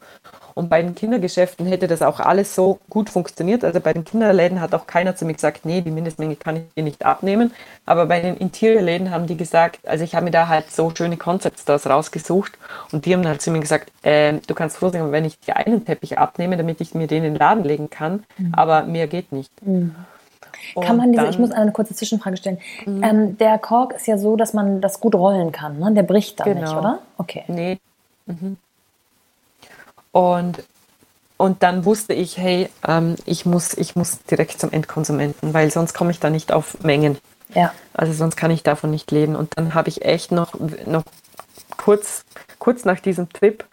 Und bei den Kindergeschäften hätte das auch alles so gut funktioniert. Also bei den Kinderläden hat auch keiner zu mir gesagt, nee, die Mindestmenge kann ich dir nicht abnehmen. Aber bei den Interiorläden haben die gesagt, also ich habe mir da halt so schöne Concepts daraus rausgesucht und die haben halt zu mir gesagt, äh, du kannst froh sein, wenn ich dir einen Teppich abnehme, damit ich mir den in den Laden legen kann, mhm. aber mehr geht nicht. Mhm. Kann man diese, dann, ich muss eine kurze Zwischenfrage stellen. Mhm. Ähm, der Kork ist ja so, dass man das gut rollen kann, ne? Der bricht dann genau. nicht, oder? Okay. Nee. Mhm. Und, und dann wusste ich, hey, ähm, ich, muss, ich muss direkt zum Endkonsumenten, weil sonst komme ich da nicht auf Mengen. Ja. Also sonst kann ich davon nicht leben. Und dann habe ich echt noch, noch kurz, kurz nach diesem Trip,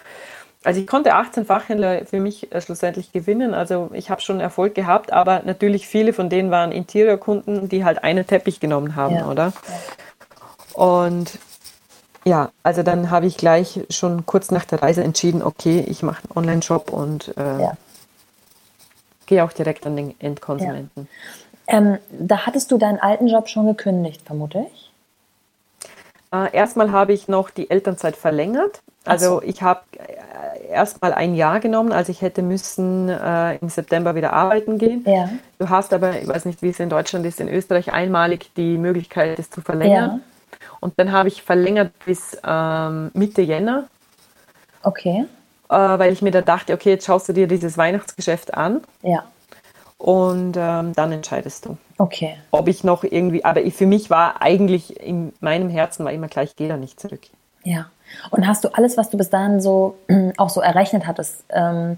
also ich konnte 18 Fachhändler für mich äh, schlussendlich gewinnen. Also ich habe schon Erfolg gehabt, aber natürlich viele von denen waren Interiorkunden, die halt einen Teppich genommen haben, ja. oder? Ja. Und ja, also dann habe ich gleich schon kurz nach der Reise entschieden, okay, ich mache einen Online-Shop und äh, ja. gehe auch direkt an den Endkonsumenten. Ähm, da hattest du deinen alten Job schon gekündigt, vermute ich? Äh, erstmal habe ich noch die Elternzeit verlängert. Also so. ich habe äh, erstmal ein Jahr genommen, also ich hätte müssen äh, im September wieder arbeiten gehen. Ja. Du hast aber, ich weiß nicht, wie es in Deutschland ist, in Österreich einmalig die Möglichkeit, es zu verlängern. Ja. Und dann habe ich verlängert bis ähm, Mitte Jänner. Okay. Äh, weil ich mir da dachte, okay, jetzt schaust du dir dieses Weihnachtsgeschäft an. Ja. Und ähm, dann entscheidest du. Okay. Ob ich noch irgendwie, aber ich, für mich war eigentlich in meinem Herzen war immer gleich, geh da nicht zurück. Ja. Und hast du alles, was du bis dahin so auch so errechnet hattest, ähm,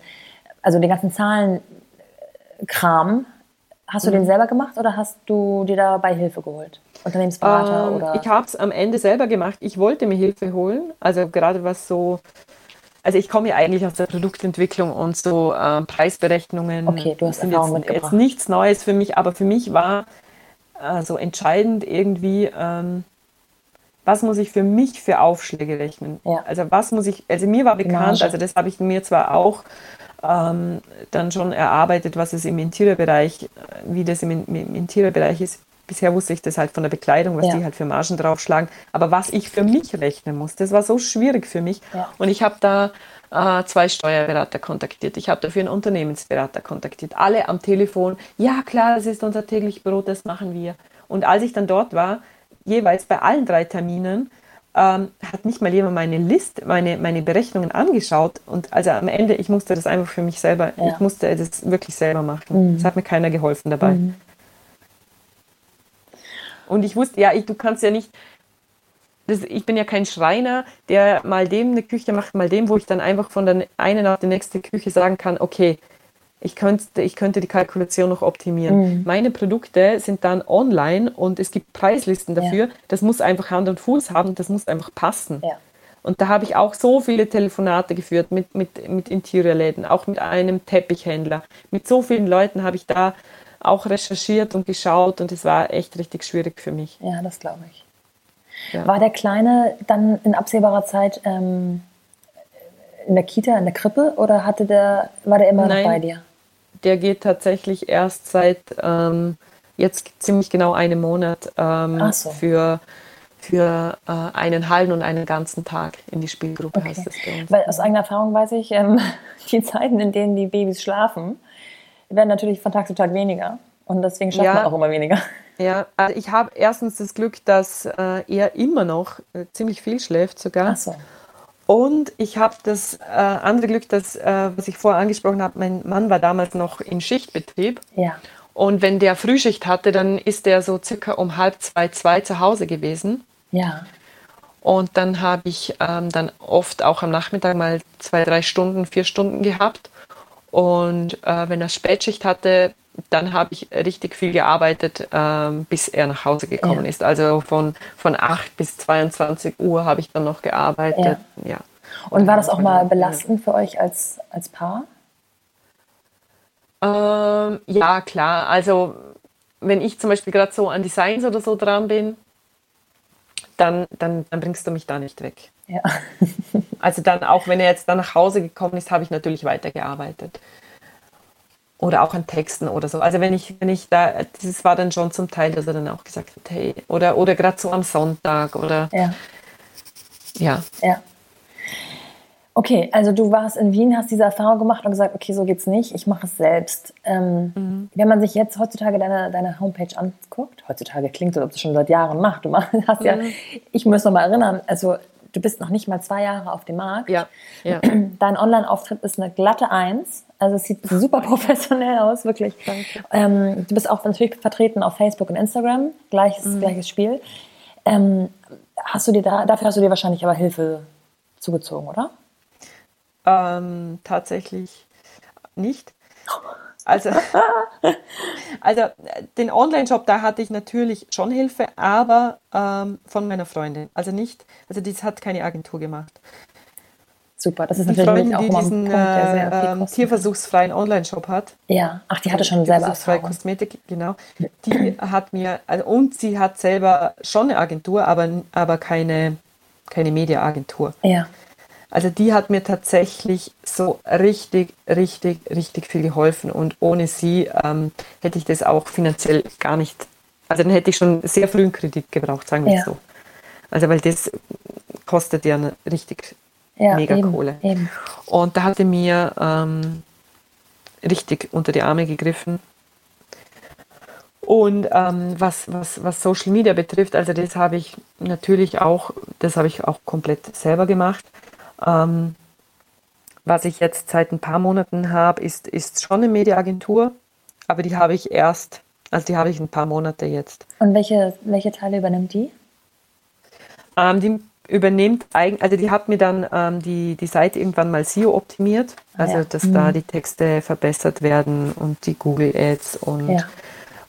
also den ganzen Zahlenkram, hast du mhm. den selber gemacht oder hast du dir dabei Hilfe geholt? Unternehmensberater ähm, oder? Ich habe es am Ende selber gemacht. Ich wollte mir Hilfe holen, also gerade was so also ich komme ja eigentlich aus der Produktentwicklung und so äh, Preisberechnungen. Okay, du hast Erfahrung jetzt, mitgebracht. jetzt nichts Neues für mich, aber für mich war äh, so entscheidend irgendwie, ähm, was muss ich für mich für Aufschläge rechnen? Ja. Also was muss ich, also mir war bekannt, also das habe ich mir zwar auch ähm, dann schon erarbeitet, was es im Interiorbereich, wie das im, im Interiorbereich ist. Bisher wusste ich das halt von der Bekleidung, was ja. die halt für Margen draufschlagen. Aber was ich für mich rechnen muss, das war so schwierig für mich. Ja. Und ich habe da äh, zwei Steuerberater kontaktiert. Ich habe dafür einen Unternehmensberater kontaktiert. Alle am Telefon. Ja, klar, das ist unser täglich Brot, das machen wir. Und als ich dann dort war, jeweils bei allen drei Terminen, ähm, hat nicht mal jemand meine Liste, meine, meine Berechnungen angeschaut. Und also am Ende, ich musste das einfach für mich selber, ja. ich musste das wirklich selber machen. Es mhm. hat mir keiner geholfen dabei. Mhm. Und ich wusste, ja, ich, du kannst ja nicht, das, ich bin ja kein Schreiner, der mal dem eine Küche macht, mal dem, wo ich dann einfach von der einen auf die nächste Küche sagen kann, okay, ich könnte, ich könnte die Kalkulation noch optimieren. Mhm. Meine Produkte sind dann online und es gibt Preislisten dafür. Ja. Das muss einfach Hand und Fuß haben, das muss einfach passen. Ja. Und da habe ich auch so viele Telefonate geführt mit, mit, mit Interiorläden, auch mit einem Teppichhändler. Mit so vielen Leuten habe ich da auch recherchiert und geschaut und es war echt richtig schwierig für mich. Ja, das glaube ich. Ja. War der Kleine dann in absehbarer Zeit ähm, in der Kita, in der Krippe oder hatte der, war der immer Nein, noch bei dir? Der geht tatsächlich erst seit ähm, jetzt ziemlich genau einem Monat ähm, so. für für äh, einen halben und einen ganzen Tag in die Spielgruppe okay. heißt es. Weil aus eigener Erfahrung weiß ich, ähm, (laughs) die Zeiten, in denen die Babys schlafen, werden natürlich von Tag zu Tag weniger. Und deswegen schafft ja, man auch immer weniger. (laughs) Ja, also ich habe erstens das Glück, dass äh, er immer noch äh, ziemlich viel schläft sogar. Ach so. Und ich habe das äh, andere Glück, dass, äh, was ich vorher angesprochen habe, mein Mann war damals noch im Schichtbetrieb. Ja. Und wenn der Frühschicht hatte, dann ist der so circa um halb zwei, zwei zu Hause gewesen. Ja. Und dann habe ich ähm, dann oft auch am Nachmittag mal zwei, drei Stunden, vier Stunden gehabt. Und äh, wenn er Spätschicht hatte, dann habe ich richtig viel gearbeitet, ähm, bis er nach Hause gekommen ja. ist. Also von, von 8 bis 22 Uhr habe ich dann noch gearbeitet. Ja. ja. Und war das auch mal belastend für euch als, als Paar? Ähm, ja, klar. Also wenn ich zum Beispiel gerade so an Designs oder so dran bin, dann, dann, dann bringst du mich da nicht weg. Ja. also dann, auch wenn er jetzt dann nach Hause gekommen ist, habe ich natürlich weitergearbeitet. Oder auch an Texten oder so. Also wenn ich, wenn ich da, das war dann schon zum Teil, dass er dann auch gesagt hat, hey, oder, oder gerade so am Sonntag oder ja. Ja. ja. Okay, also du warst in Wien, hast diese Erfahrung gemacht und gesagt, okay, so geht's nicht, ich mache es selbst. Ähm, mhm. Wenn man sich jetzt heutzutage deine, deine Homepage anguckt, heutzutage klingt so, als ob du schon seit Jahren machst. Du hast mhm. ja, ich muss noch mal erinnern, also du bist noch nicht mal zwei Jahre auf dem Markt. Ja. ja. Dein Online-Auftritt ist eine glatte Eins. Also es sieht super (laughs) professionell aus, wirklich. Ähm, du bist auch natürlich vertreten auf Facebook und Instagram. Gleiches, mhm. gleiches Spiel. Ähm, hast du dir da, dafür hast du dir wahrscheinlich aber Hilfe zugezogen, oder? Ähm, tatsächlich nicht. Also, (laughs) also den Online-Shop, da hatte ich natürlich schon Hilfe, aber ähm, von meiner Freundin. Also nicht, also das hat keine Agentur gemacht. Super, das ist natürlich Freundin, auch die diesen Punkt, äh, tierversuchsfreien Online-Shop hat. Ja, ach, die hatte schon selber Erfahrung. Kosmetik, genau. Die hat mir, also, und sie hat selber schon eine Agentur, aber, aber keine, keine Media-Agentur. Ja. Also die hat mir tatsächlich so richtig, richtig, richtig viel geholfen und ohne sie ähm, hätte ich das auch finanziell gar nicht, also dann hätte ich schon sehr früh einen Kredit gebraucht, sagen wir ja. so. Also weil das kostet ja richtig ja, mega eben, Kohle. Eben. Und da hatte mir ähm, richtig unter die Arme gegriffen. Und ähm, was, was, was Social Media betrifft, also das habe ich natürlich auch, das habe ich auch komplett selber gemacht. Ähm, was ich jetzt seit ein paar Monaten habe, ist, ist schon eine Mediaagentur, aber die habe ich erst, also die habe ich ein paar Monate jetzt. Und welche, welche Teile übernimmt die? Ähm, die übernimmt eigentlich, also die hat mir dann ähm, die, die Seite irgendwann mal SEO optimiert, ah, also ja. dass mhm. da die Texte verbessert werden und die Google Ads und, ja.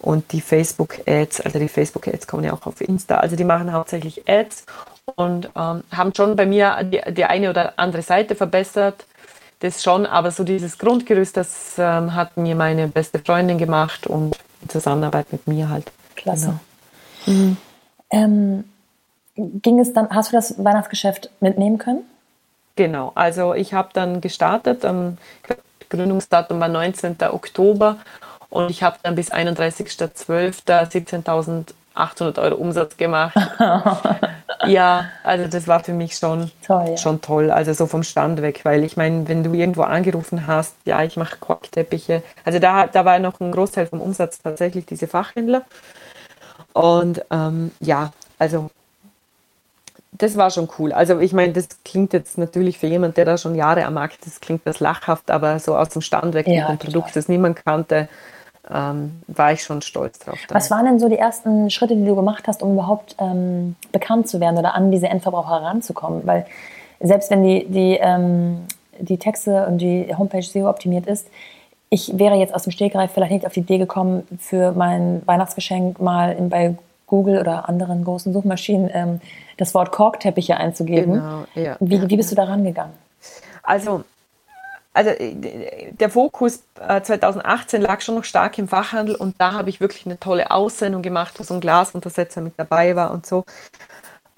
und die Facebook Ads, also die Facebook Ads kommen ja auch auf Insta, also die machen hauptsächlich Ads und ähm, haben schon bei mir die, die eine oder andere Seite verbessert, das schon, aber so dieses Grundgerüst, das ähm, hat mir meine beste Freundin gemacht und in Zusammenarbeit mit mir halt. Klasse. Genau. Mhm. Ähm, ging es dann, hast du das Weihnachtsgeschäft mitnehmen können? Genau, also ich habe dann gestartet, am Gründungsdatum war 19. Oktober und ich habe dann bis 31.12. 17.800 Euro Umsatz gemacht. (laughs) ja, also das war für mich schon toll, ja. schon toll, also so vom Stand weg, weil ich meine, wenn du irgendwo angerufen hast, ja, ich mache Korkteppiche, also da, da war noch ein Großteil vom Umsatz tatsächlich diese Fachhändler. Und ähm, ja, also das war schon cool. Also ich meine, das klingt jetzt natürlich für jemanden, der da schon Jahre am Markt ist, klingt das lachhaft, aber so aus dem Stand weg ja, mit einem Produkt, das niemand kannte, ähm, war ich schon stolz drauf. Dann. Was waren denn so die ersten Schritte, die du gemacht hast, um überhaupt ähm, bekannt zu werden oder an diese Endverbraucher heranzukommen? Weil selbst wenn die, die, ähm, die Texte und die Homepage SEO optimiert ist, ich wäre jetzt aus dem Stegreif vielleicht nicht auf die Idee gekommen, für mein Weihnachtsgeschenk mal in, bei Google oder anderen großen Suchmaschinen ähm, das Wort Korkteppiche einzugeben. Genau, ja, wie, wie bist du da rangegangen? Also, also äh, der Fokus 2018 äh, lag schon noch stark im Fachhandel und da habe ich wirklich eine tolle Aussendung gemacht, wo so ein Glasuntersetzer mit dabei war und so.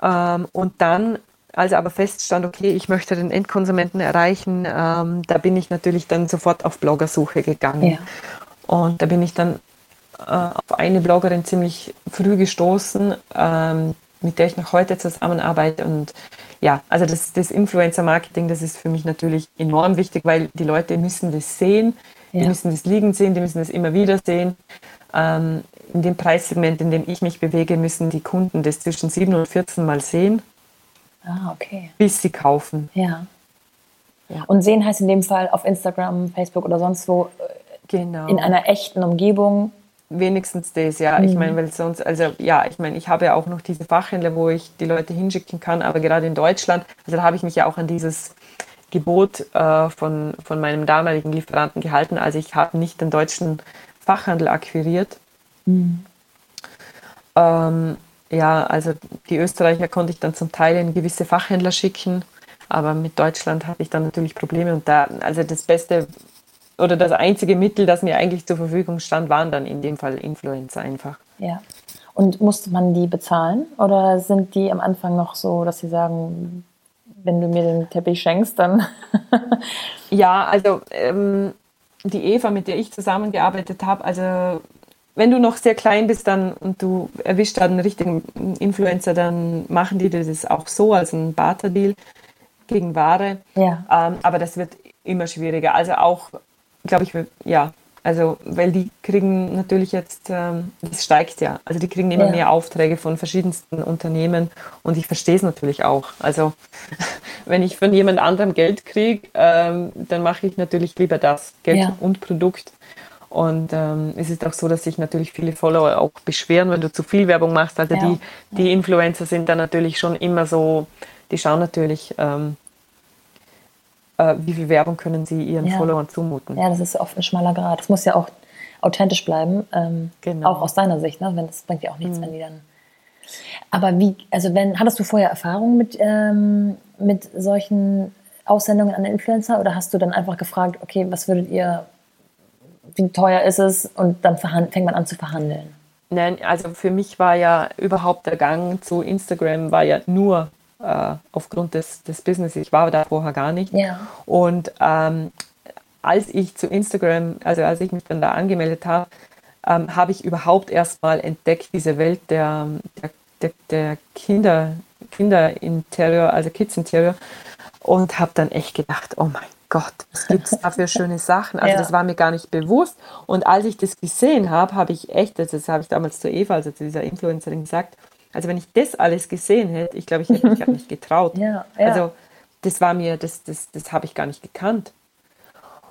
Ähm, und dann, als aber feststand, okay, ich möchte den Endkonsumenten erreichen, ähm, da bin ich natürlich dann sofort auf Bloggersuche gegangen. Ja. Und da bin ich dann äh, auf eine Bloggerin ziemlich früh gestoßen, ähm, mit der ich noch heute zusammenarbeite. Und ja, also das, das Influencer-Marketing, das ist für mich natürlich enorm wichtig, weil die Leute müssen das sehen, ja. die müssen das liegen sehen, die müssen das immer wieder sehen. Ähm, in dem Preissegment, in dem ich mich bewege, müssen die Kunden das zwischen 7 und 14 Mal sehen. Ah, okay. Bis sie kaufen. Ja. ja. Und sehen heißt in dem Fall auf Instagram, Facebook oder sonst wo äh, genau. in einer echten Umgebung Wenigstens das, ja. Mhm. Ich meine, weil sonst, also ja, ich meine, ich habe ja auch noch diese Fachhändler, wo ich die Leute hinschicken kann, aber gerade in Deutschland, also da habe ich mich ja auch an dieses Gebot äh, von, von meinem damaligen Lieferanten gehalten. Also ich habe nicht den deutschen Fachhandel akquiriert. Mhm. Ähm, ja, also die Österreicher konnte ich dann zum Teil in gewisse Fachhändler schicken, aber mit Deutschland hatte ich dann natürlich Probleme und da, also das Beste oder das einzige Mittel, das mir eigentlich zur Verfügung stand, waren dann in dem Fall Influencer einfach. Ja. Und musste man die bezahlen oder sind die am Anfang noch so, dass sie sagen, wenn du mir den Teppich schenkst, dann. (laughs) ja, also ähm, die Eva, mit der ich zusammengearbeitet habe, also wenn du noch sehr klein bist dann und du erwischt einen richtigen Influencer, dann machen die das auch so als ein Barter-Deal gegen Ware. Ja. Ähm, aber das wird immer schwieriger. Also auch glaube ich, ja. Also, weil die kriegen natürlich jetzt, ähm, das steigt ja. Also, die kriegen immer ja. mehr Aufträge von verschiedensten Unternehmen und ich verstehe es natürlich auch. Also, (laughs) wenn ich von jemand anderem Geld kriege, ähm, dann mache ich natürlich lieber das, Geld ja. und Produkt. Und ähm, es ist auch so, dass sich natürlich viele Follower auch beschweren, wenn du zu viel Werbung machst. Also ja. die, die Influencer sind dann natürlich schon immer so, die schauen natürlich, ähm, äh, wie viel Werbung können sie ihren ja. Followern zumuten. Ja, das ist oft ein schmaler Grad. Es muss ja auch authentisch bleiben, ähm, genau. auch aus deiner Sicht. Ne? Wenn, das bringt ja auch nichts, mhm. wenn die dann. Aber wie, also wenn, hattest du vorher Erfahrung mit, ähm, mit solchen Aussendungen an Influencer oder hast du dann einfach gefragt, okay, was würdet ihr, wie teuer ist es und dann fängt man an zu verhandeln? Nein, also für mich war ja überhaupt der Gang zu Instagram war ja nur äh, aufgrund des, des Business. Ich war da vorher gar nicht. Ja. Und ähm, als ich zu Instagram, also als ich mich dann da angemeldet habe, ähm, habe ich überhaupt erstmal entdeckt, diese Welt der, der, der, der Kinder, Kinderinterieur, also Kids Interior und habe dann echt gedacht, oh mein Gott, was gibt es da für schöne (laughs) Sachen? Also ja. das war mir gar nicht bewusst. Und als ich das gesehen habe, habe ich echt, also das habe ich damals zu Eva, also zu dieser Influencerin gesagt, also wenn ich das alles gesehen hätte, ich glaube, ich hätte mich gar nicht getraut. (laughs) Ja, ja. Also das war mir, das, das, das habe ich gar nicht gekannt.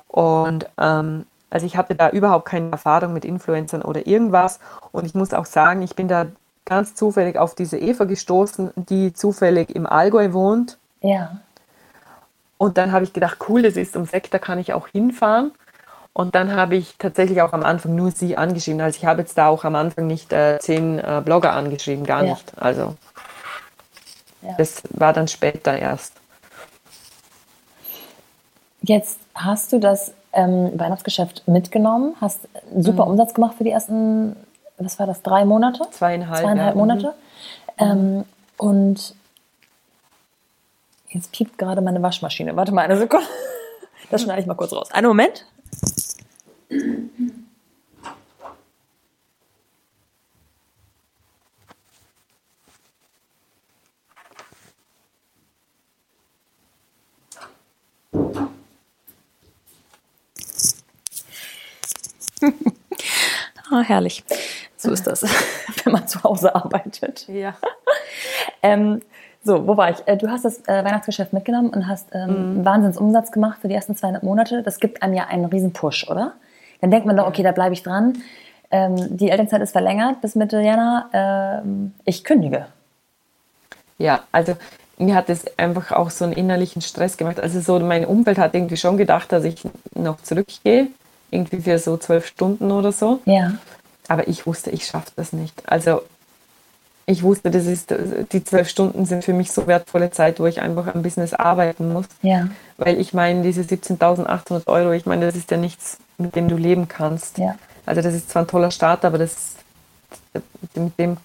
Und ähm, also ich hatte da überhaupt keine Erfahrung mit Influencern oder irgendwas. Und ich muss auch sagen, ich bin da ganz zufällig auf diese Eva gestoßen, die zufällig im Allgäu wohnt. Ja. Und dann habe ich gedacht, cool, das ist um sechs, da kann ich auch hinfahren. Und dann habe ich tatsächlich auch am Anfang nur sie angeschrieben. Also ich habe jetzt da auch am Anfang nicht äh, zehn äh, Blogger angeschrieben, gar ja. nicht. Also ja. das war dann später erst. Jetzt hast du das ähm, Weihnachtsgeschäft mitgenommen, hast einen super mhm. Umsatz gemacht für die ersten, was war das, drei Monate? Zweieinhalb, Zweieinhalb ja. Monate. Mhm. Ähm, und Jetzt piept gerade meine Waschmaschine. Warte mal eine Sekunde. (laughs) Das schneide ich mal kurz raus. Einen Moment. Ah, herrlich. So ist das, (laughs) wenn man zu Hause arbeitet. Ja. ähm, so, wo war ich? Äh, du hast das äh, Weihnachtsgeschäft mitgenommen und hast ähm, mhm. Wahnsinnsumsatz gemacht für die ersten 200 Monate. Das gibt einem ja einen riesen Push, oder? Dann denkt man doch, okay, da bleibe ich dran. Ähm, die Elternzeit ist verlängert bis Mitte Januar. Ähm, ich kündige. Ja, also mir hat es einfach auch so einen innerlichen Stress gemacht. Also so mein Umfeld hat irgendwie schon gedacht, dass ich noch zurückgehe, irgendwie für so zwölf Stunden oder so. Ja. Aber ich wusste, ich schaffe das nicht. Also ich wusste, das ist, die zwölf Stunden sind für mich so wertvolle Zeit, wo ich einfach am Business arbeiten muss. Ja. Weil ich meine, diese 17.800 Euro, ich meine, das ist ja nichts, mit dem du leben kannst. Ja. Also das ist zwar ein toller Start, aber das mit dem,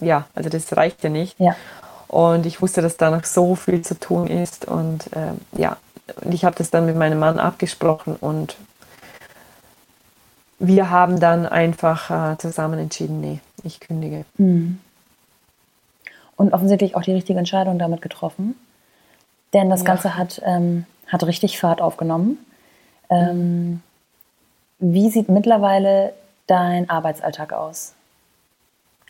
ja, also das reicht ja nicht. Ja. Und ich wusste, dass da noch so viel zu tun ist. Und äh, ja, und ich habe das dann mit meinem Mann abgesprochen und wir haben dann einfach äh, zusammen entschieden, nee, ich kündige. Mhm und offensichtlich auch die richtige Entscheidung damit getroffen. Denn das ja. Ganze hat, ähm, hat richtig Fahrt aufgenommen. Ähm, wie sieht mittlerweile dein Arbeitsalltag aus?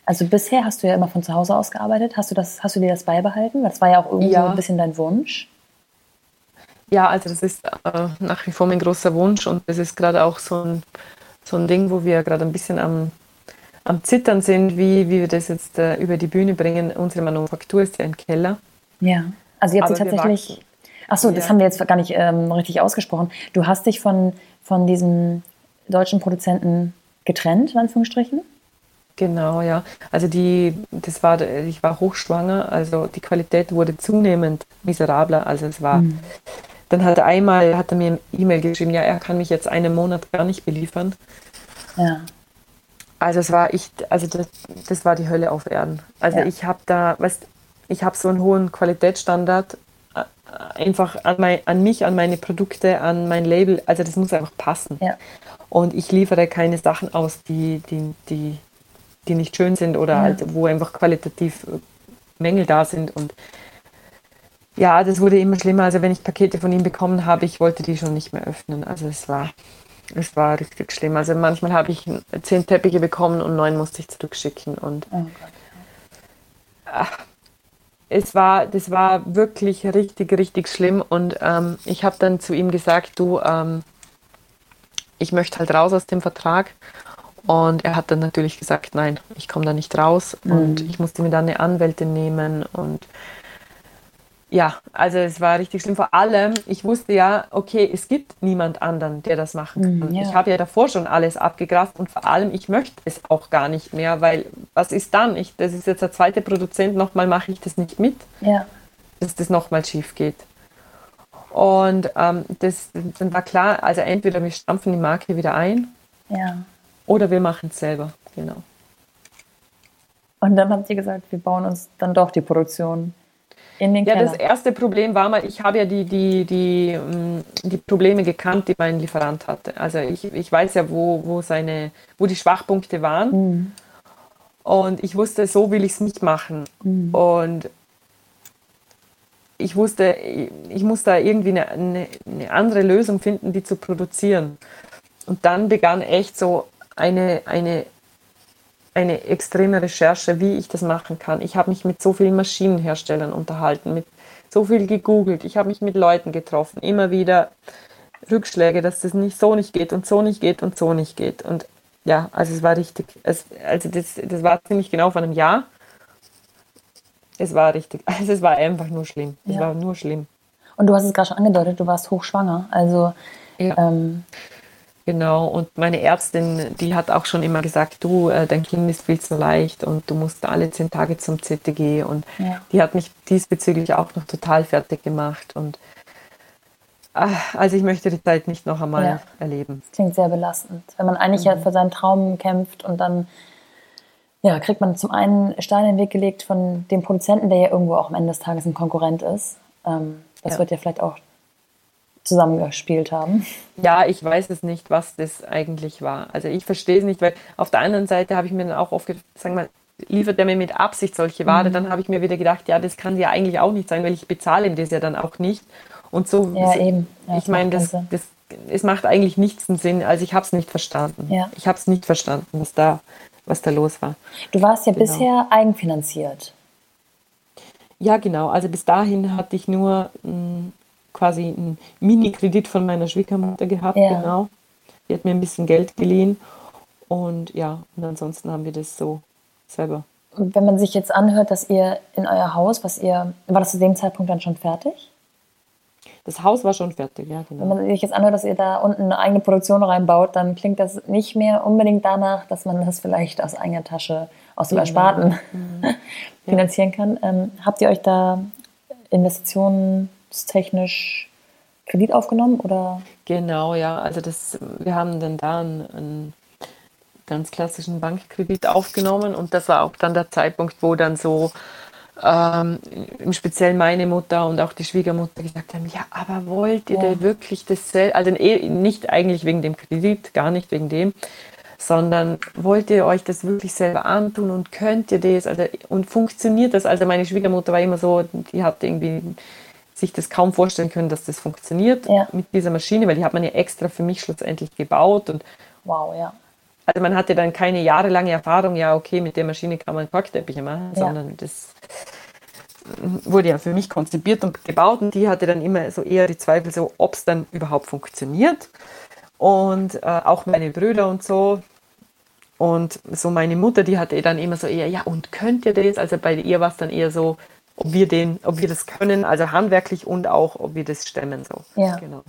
Also bisher hast du ja immer von zu Hause aus gearbeitet. Hast du, das, hast du dir das beibehalten? Das war ja auch irgendwie ja. ein bisschen dein Wunsch. Ja, also das ist äh, nach wie vor mein großer Wunsch und das ist gerade auch so ein, so ein Ding, wo wir gerade ein bisschen am am Zittern sind, wie, wie wir das jetzt äh, über die Bühne bringen. Unsere Manufaktur ist ja ein Keller. Ja, also jetzt tatsächlich. Achso, das ja. haben wir jetzt gar nicht ähm, richtig ausgesprochen. Du hast dich von, von diesem deutschen Produzenten getrennt, in Anführungsstrichen? Genau, ja. Also die, das war, ich war hochschwanger, also die Qualität wurde zunehmend miserabler. Also es war, mhm. dann hat er einmal, hat er mir eine E-Mail geschrieben, ja, er kann mich jetzt einen Monat gar nicht beliefern. Ja. Also es war ich, also das, das war die Hölle auf Erden. Also ja. ich habe da, weißt, ich habe so einen hohen Qualitätsstandard äh, einfach an, mein, an mich, an meine Produkte, an mein Label. Also das muss einfach passen. Ja. Und ich liefere keine Sachen aus, die, die, die, die nicht schön sind oder ja. halt, wo einfach qualitativ äh, Mängel da sind. Und ja, das wurde immer schlimmer. Also wenn ich Pakete von ihm bekommen habe, ich wollte die schon nicht mehr öffnen. Also es war es war richtig schlimm. Also manchmal habe ich zehn Teppiche bekommen und neun musste ich zurückschicken. Und oh ach, es war, das war wirklich richtig, richtig schlimm. Und ähm, ich habe dann zu ihm gesagt, du, ähm, ich möchte halt raus aus dem Vertrag. Und er hat dann natürlich gesagt, nein, ich komme da nicht raus. Mhm. Und ich musste mir dann eine Anwältin nehmen und ja, also es war richtig schlimm. Vor allem, ich wusste ja, okay, es gibt niemand anderen, der das machen kann. Mm, ja. Ich habe ja davor schon alles abgegrast und vor allem, ich möchte es auch gar nicht mehr, weil was ist dann? Ich, das ist jetzt der zweite Produzent, nochmal mache ich das nicht mit, ja. dass das nochmal schief geht. Und ähm, das, dann war klar, also entweder wir stampfen die Marke wieder ein ja. oder wir machen es selber, genau. Und dann habt ihr gesagt, wir bauen uns dann doch die Produktion In den Ja, Keller. das erste Problem war mal, ich habe ja die, die, die, mm, die Probleme gekannt, die mein Lieferant hatte. Also ich, ich weiß ja, wo, wo, seine, wo die Schwachpunkte waren. Mhm. Und ich wusste, so will ich es nicht machen. Mhm. Und ich wusste, ich muss da irgendwie eine, eine, eine andere Lösung finden, die zu produzieren. Und dann begann echt so eine, eine, eine extreme Recherche, wie ich das machen kann. Ich habe mich mit so vielen Maschinenherstellern unterhalten, mit so viel gegoogelt. Ich habe mich mit Leuten getroffen, immer wieder Rückschläge, dass das nicht so nicht geht und so nicht geht und so nicht geht. Und ja, also es war richtig, es, also das, das war ziemlich genau vor einem Jahr. Es war richtig, (laughs) also es war einfach nur schlimm. Es Ja. war nur schlimm. Und du hast es gerade schon angedeutet, du warst hochschwanger. Also Ja. ähm, Genau, und meine Ärztin, die hat auch schon immer gesagt, du, äh, dein Kind ist viel zu leicht und du musst alle zehn Tage zum ZTG. Und Ja. die hat mich diesbezüglich auch noch total fertig gemacht. Und ah, also ich möchte die Zeit nicht noch einmal Ja. erleben. klingt sehr belastend. Wenn man eigentlich ja für seinen Traum kämpft und dann ja, kriegt man zum einen Steine in den Weg gelegt von dem Produzenten, der ja irgendwo auch am Ende des Tages ein Konkurrent ist. Ähm, das Ja. wird ja vielleicht auch zusammengespielt haben. Ja, ich weiß es nicht, was das eigentlich war. Also ich verstehe es nicht, weil auf der anderen Seite habe ich mir dann auch oft, gedacht, sagen wir, liefert er mir mit Absicht solche Ware, dann habe ich mir wieder gedacht, ja, das kann ja eigentlich auch nicht sein, weil ich bezahle ihm das ja dann auch nicht. Und so, Ja, so- eben. Ja, ich das meine, das, das, es macht eigentlich nichts Sinn. Also ich habe es nicht verstanden. Ja. Ich habe es nicht verstanden, was da, was da los war. Du warst ja Genau. bisher eigenfinanziert. Ja, genau. Also bis dahin hatte ich nur mh, quasi einen Mini-Kredit von meiner Schwiegermutter gehabt, Ja. genau. Die hat mir ein bisschen Geld geliehen. Und ja, und ansonsten haben wir das so selber. Und wenn man sich jetzt anhört, dass ihr in euer Haus, was ihr, war das zu dem Zeitpunkt dann schon fertig? Das Haus war schon fertig, ja, Wenn genau. man sich jetzt anhört, dass ihr da unten eine eigene Produktion reinbaut, dann klingt das nicht mehr unbedingt danach, dass man das vielleicht aus eigener Tasche, aus dem Genau. Ersparten (laughs) finanzieren kann. Ähm, habt ihr euch da investitionstechnisch Kredit aufgenommen oder? Genau, ja. Also das, wir haben dann da einen, einen ganz klassischen Bankkredit aufgenommen und das war auch dann der Zeitpunkt, wo dann so ähm, im Speziellen meine Mutter und auch die Schwiegermutter gesagt haben, ja, aber wollt ihr Ja. denn wirklich das selber, also eh nicht eigentlich wegen dem Kredit, gar nicht wegen dem, sondern wollt ihr euch das wirklich selber antun und könnt ihr das also, und funktioniert das? Also meine Schwiegermutter war immer so, die hat irgendwie sich das kaum vorstellen können, dass das funktioniert Ja. mit dieser Maschine, weil die hat man ja extra für mich schlussendlich gebaut und Wow, ja. Also man hatte dann keine jahrelange Erfahrung, ja okay, mit der Maschine kann man Korkteppiche machen, Ja. sondern das wurde ja für mich konzipiert und gebaut und die hatte dann immer so eher die Zweifel, so ob es dann überhaupt funktioniert. Und äh, auch meine Brüder und so. Und so meine Mutter, die hatte dann immer so eher, ja, und könnt ihr das? Also bei ihr war es dann eher so, ob wir den, ob wir das können, also handwerklich und auch, ob wir das stemmen. So. Ja. Genau.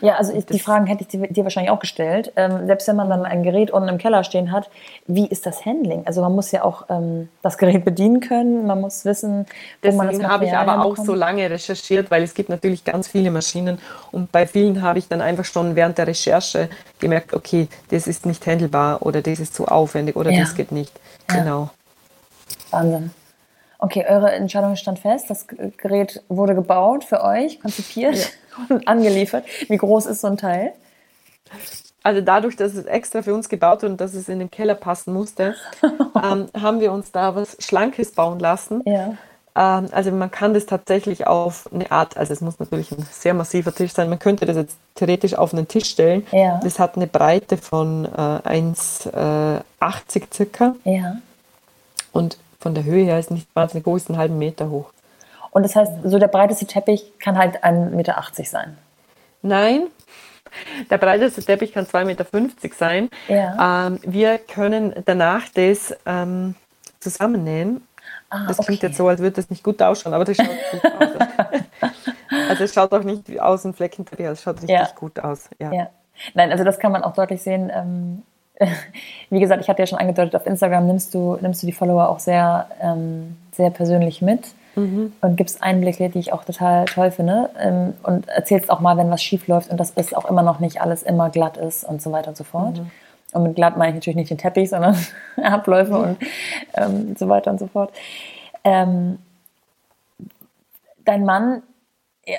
Ja, also die das- Fragen hätte ich dir, wahrscheinlich auch gestellt. Ähm, selbst wenn man dann ein Gerät unten im Keller stehen hat, wie ist das Handling? Also man muss ja auch ähm, das Gerät bedienen können, man muss wissen, wo man das Deswegen habe ich aber auch so lange recherchiert, weil es gibt natürlich ganz viele Maschinen und bei vielen habe ich dann einfach schon während der Recherche gemerkt, okay, das ist nicht handelbar oder das ist zu aufwendig oder Ja. das geht nicht. Ja. Genau. Wahnsinn. Okay, eure Entscheidung stand fest. Das Gerät wurde gebaut für euch, konzipiert (laughs) und angeliefert. Wie groß ist so ein Teil? Also dadurch, dass es extra für uns gebaut wurde und dass es in den Keller passen musste, (laughs) ähm, haben wir uns da was Schlankes bauen lassen. Ja. Ähm, also man kann das tatsächlich auf eine Art, also es muss natürlich ein sehr massiver Tisch sein, man könnte das jetzt theoretisch auf einen Tisch stellen. Ja. Das hat eine Breite von äh, 1,80 circa Ja. und von der Höhe her ist nicht wahnsinnig hoch, ist einen halben Meter hoch. Und das heißt, so der breiteste Teppich kann halt 1,80 Meter sein. Nein, der breiteste Teppich kann 2,50 Meter sein. Ja. Ähm, wir können danach das ähm, zusammennähen. Ah, Das klingt okay. jetzt so, als würde das nicht gut ausschauen, aber das schaut gut aus. (laughs) Also es schaut auch nicht wie aus ein Fleckenteppich, es schaut richtig Ja. gut aus. Ja. Ja. Nein, also das kann man auch deutlich sehen. Ähm, (laughs) wie gesagt, ich hatte ja schon angedeutet, auf Instagram nimmst du, nimmst du die Follower auch sehr, ähm, sehr persönlich mit und gibst Einblicke, die ich auch total toll finde. Ähm, und erzählst auch mal, wenn was schief läuft und das ist auch immer noch nicht alles immer glatt ist und so weiter und so fort. Und mit glatt meine ich natürlich nicht den Teppich, sondern (laughs) Abläufe und ähm, so weiter und so fort. Ähm, dein Mann,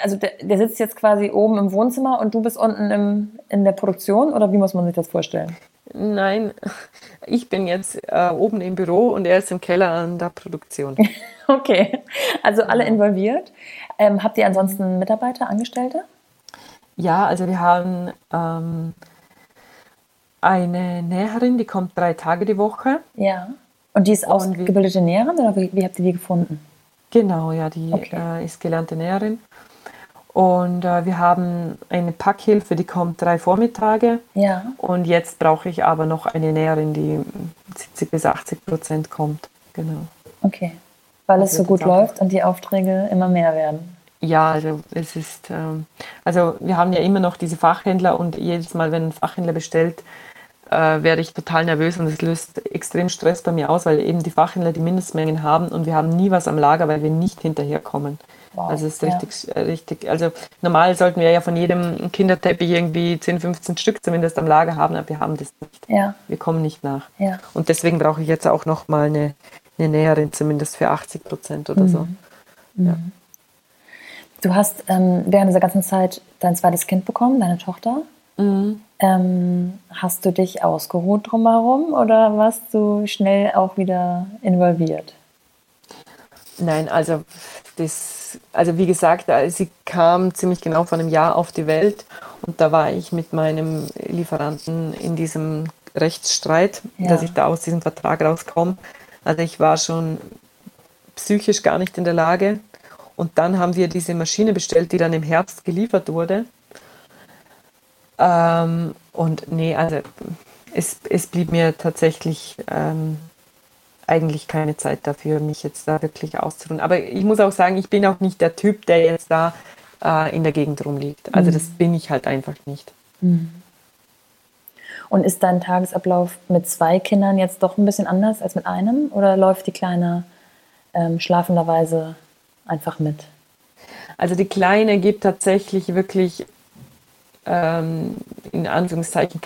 also der, der, sitzt jetzt quasi oben im Wohnzimmer und du bist unten im, in der Produktion oder wie muss man sich das vorstellen? Nein, (laughs) ich bin jetzt äh, oben im Büro und er ist im Keller an der Produktion. (laughs) okay, also alle involviert. Ähm, habt ihr ansonsten Mitarbeiter, Angestellte? Ja, also wir haben ähm, eine Näherin, die kommt drei Tage die Woche. Ja. Und die ist ausgebildete Näherin oder wie, wie, habt ihr die gefunden? Genau, ja, die okay. äh, ist gelernte Näherin. Und äh, wir haben eine Packhilfe, die kommt drei Vormittage. Ja. Und jetzt brauche ich aber noch eine Näherin, die 70 bis 80 Prozent kommt. Genau. Okay. Weil es so gut läuft und die Aufträge immer mehr werden. Ja, also es ist, ähm, also wir haben ja immer noch diese Fachhändler und jedes Mal, wenn ein Fachhändler bestellt, äh, werde ich total nervös und es löst extrem Stress bei mir aus, weil eben die Fachhändler die Mindestmengen haben und wir haben nie was am Lager, weil wir nicht hinterherkommen. Wow, also es ist richtig, ja. Äh, richtig, also normal sollten wir ja von jedem Kinderteppich irgendwie 10, 15 Stück zumindest am Lager haben, aber wir haben das nicht. Ja. Wir kommen nicht nach. Ja. Und deswegen brauche ich jetzt auch noch mal eine, eine Näherin, zumindest für 80 Prozent oder mhm. so. Mhm. Ja. Du hast ähm, während dieser ganzen Zeit dein zweites Kind bekommen, deine Tochter. Mhm. Ähm, hast du dich ausgeruht drumherum oder warst du schnell auch wieder involviert? Nein, also das, also wie gesagt, äh, sie kam ziemlich genau vor einem Jahr auf die Welt und da war ich mit meinem Lieferanten in diesem Rechtsstreit, ja. dass ich da aus diesem Vertrag rauskomme. Also ich war schon psychisch gar nicht in der Lage. Und dann haben wir diese Maschine bestellt, die dann im Herbst geliefert wurde. Ähm, und nee, also es, es blieb mir tatsächlich ähm, eigentlich keine Zeit dafür, mich jetzt da wirklich auszuruhen. Aber ich muss auch sagen, ich bin auch nicht der Typ, der jetzt da äh, in der Gegend rumliegt. Also mhm. das bin ich halt einfach nicht. Mhm. Und ist dein Tagesablauf mit zwei Kindern jetzt doch ein bisschen anders als mit einem? Oder läuft die Kleine ähm, schlafenderweise einfach mit? Also die Kleine gibt tatsächlich wirklich ähm, in Anführungszeichen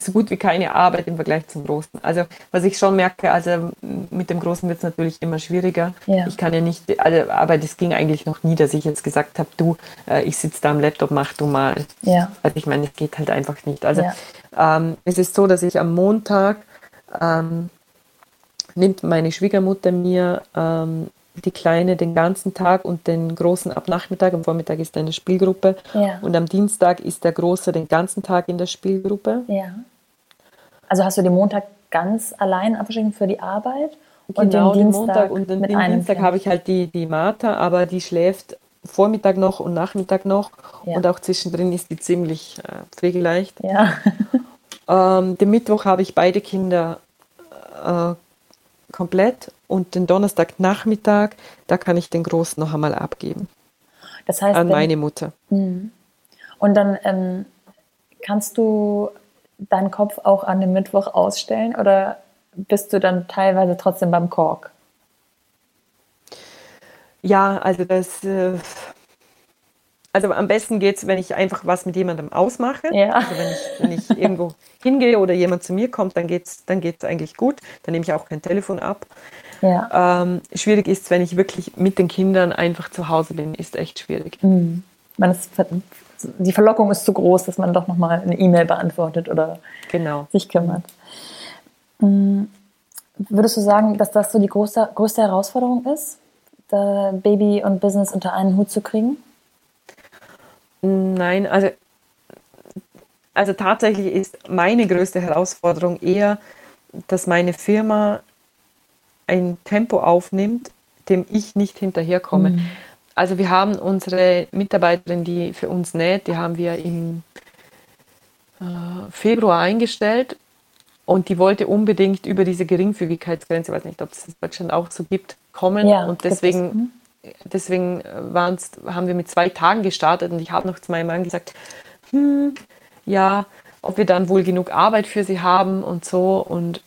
so gut wie keine Arbeit im Vergleich zum Großen. Also was ich schon merke, also mit dem Großen wird es natürlich immer schwieriger. Ja. Ich kann ja nicht, also, aber das ging eigentlich noch nie, dass ich jetzt gesagt habe, du, äh, ich sitze da am Laptop, mach du mal. Ja. Also ich meine, es geht halt einfach nicht. Also ja. ähm, es ist so, dass ich am Montag ähm, nimmt meine Schwiegermutter mir ähm, die Kleine den ganzen Tag und den Großen ab Nachmittag. Am Vormittag ist er in der Spielgruppe. Ja. Und am Dienstag ist der Große den ganzen Tag in der Spielgruppe. Ja. Also hast du den Montag ganz allein abgeschrieben für die Arbeit? Und genau, den, Dienstag Montag und den, den Dienstag habe ich halt die, die Martha, aber die schläft Vormittag noch und Nachmittag noch. Ja. Und auch zwischendrin ist die ziemlich äh, pflegeleicht. Ja. ähm, den Mittwoch habe ich beide Kinder äh, komplett und den Donnerstagnachmittag, da kann ich den Großen noch einmal abgeben. Das heißt, an wenn, meine Mutter. Hm. Und dann ähm, kannst du deinen Kopf auch an dem Mittwoch ausstellen oder bist du dann teilweise trotzdem beim Kork? Ja, also das, äh, also am besten geht es, wenn ich einfach was mit jemandem ausmache. Ja. Also wenn ich, wenn ich irgendwo (laughs) hingehe oder jemand zu mir kommt, dann geht es dann geht's eigentlich gut. Dann nehme ich auch kein Telefon ab. Ja. Ähm, schwierig ist, wenn ich wirklich mit den Kindern einfach zu Hause bin, ist echt schwierig. Mhm. Man ist, die Verlockung ist zu groß, dass man doch nochmal eine E-Mail beantwortet oder genau. sich kümmert. Mhm. Würdest du sagen, dass das so die große, größte Herausforderung ist, Baby und Business unter einen Hut zu kriegen? Nein, also, also tatsächlich ist meine größte Herausforderung eher, dass meine Firma ein Tempo aufnimmt, dem ich nicht hinterherkomme. Mhm. Also wir haben unsere Mitarbeiterin, die für uns näht, die haben wir im äh, Februar eingestellt und die wollte unbedingt über diese Geringfügigkeitsgrenze, ich weiß nicht, ob es in Deutschland auch so gibt, kommen. Ja, und deswegen mhm deswegen haben wir mit zwei Tagen gestartet und ich habe noch zu meinem Mann gesagt, hm, ja, ob wir dann wohl genug Arbeit für sie haben und so und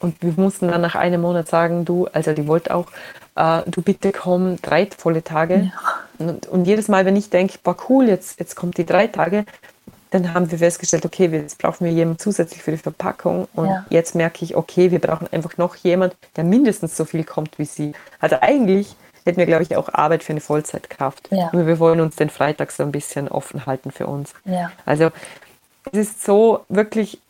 und wir mussten dann nach einem Monat sagen, du, also die wollte auch, äh, du bitte komm drei volle Tage. Ja. Und, und, jedes Mal, wenn ich denke, boah cool, jetzt, jetzt kommt die drei Tage, dann haben wir festgestellt, okay, jetzt brauchen wir jemanden zusätzlich für die Verpackung. Und ja. jetzt merke ich, okay, wir brauchen einfach noch jemanden, der mindestens so viel kommt wie sie. Also eigentlich hätten wir, glaube ich, auch Arbeit für eine Vollzeitkraft. Ja. Und wir wollen uns den Freitag so ein bisschen offen halten für uns. Ja. Also es ist so wirklich,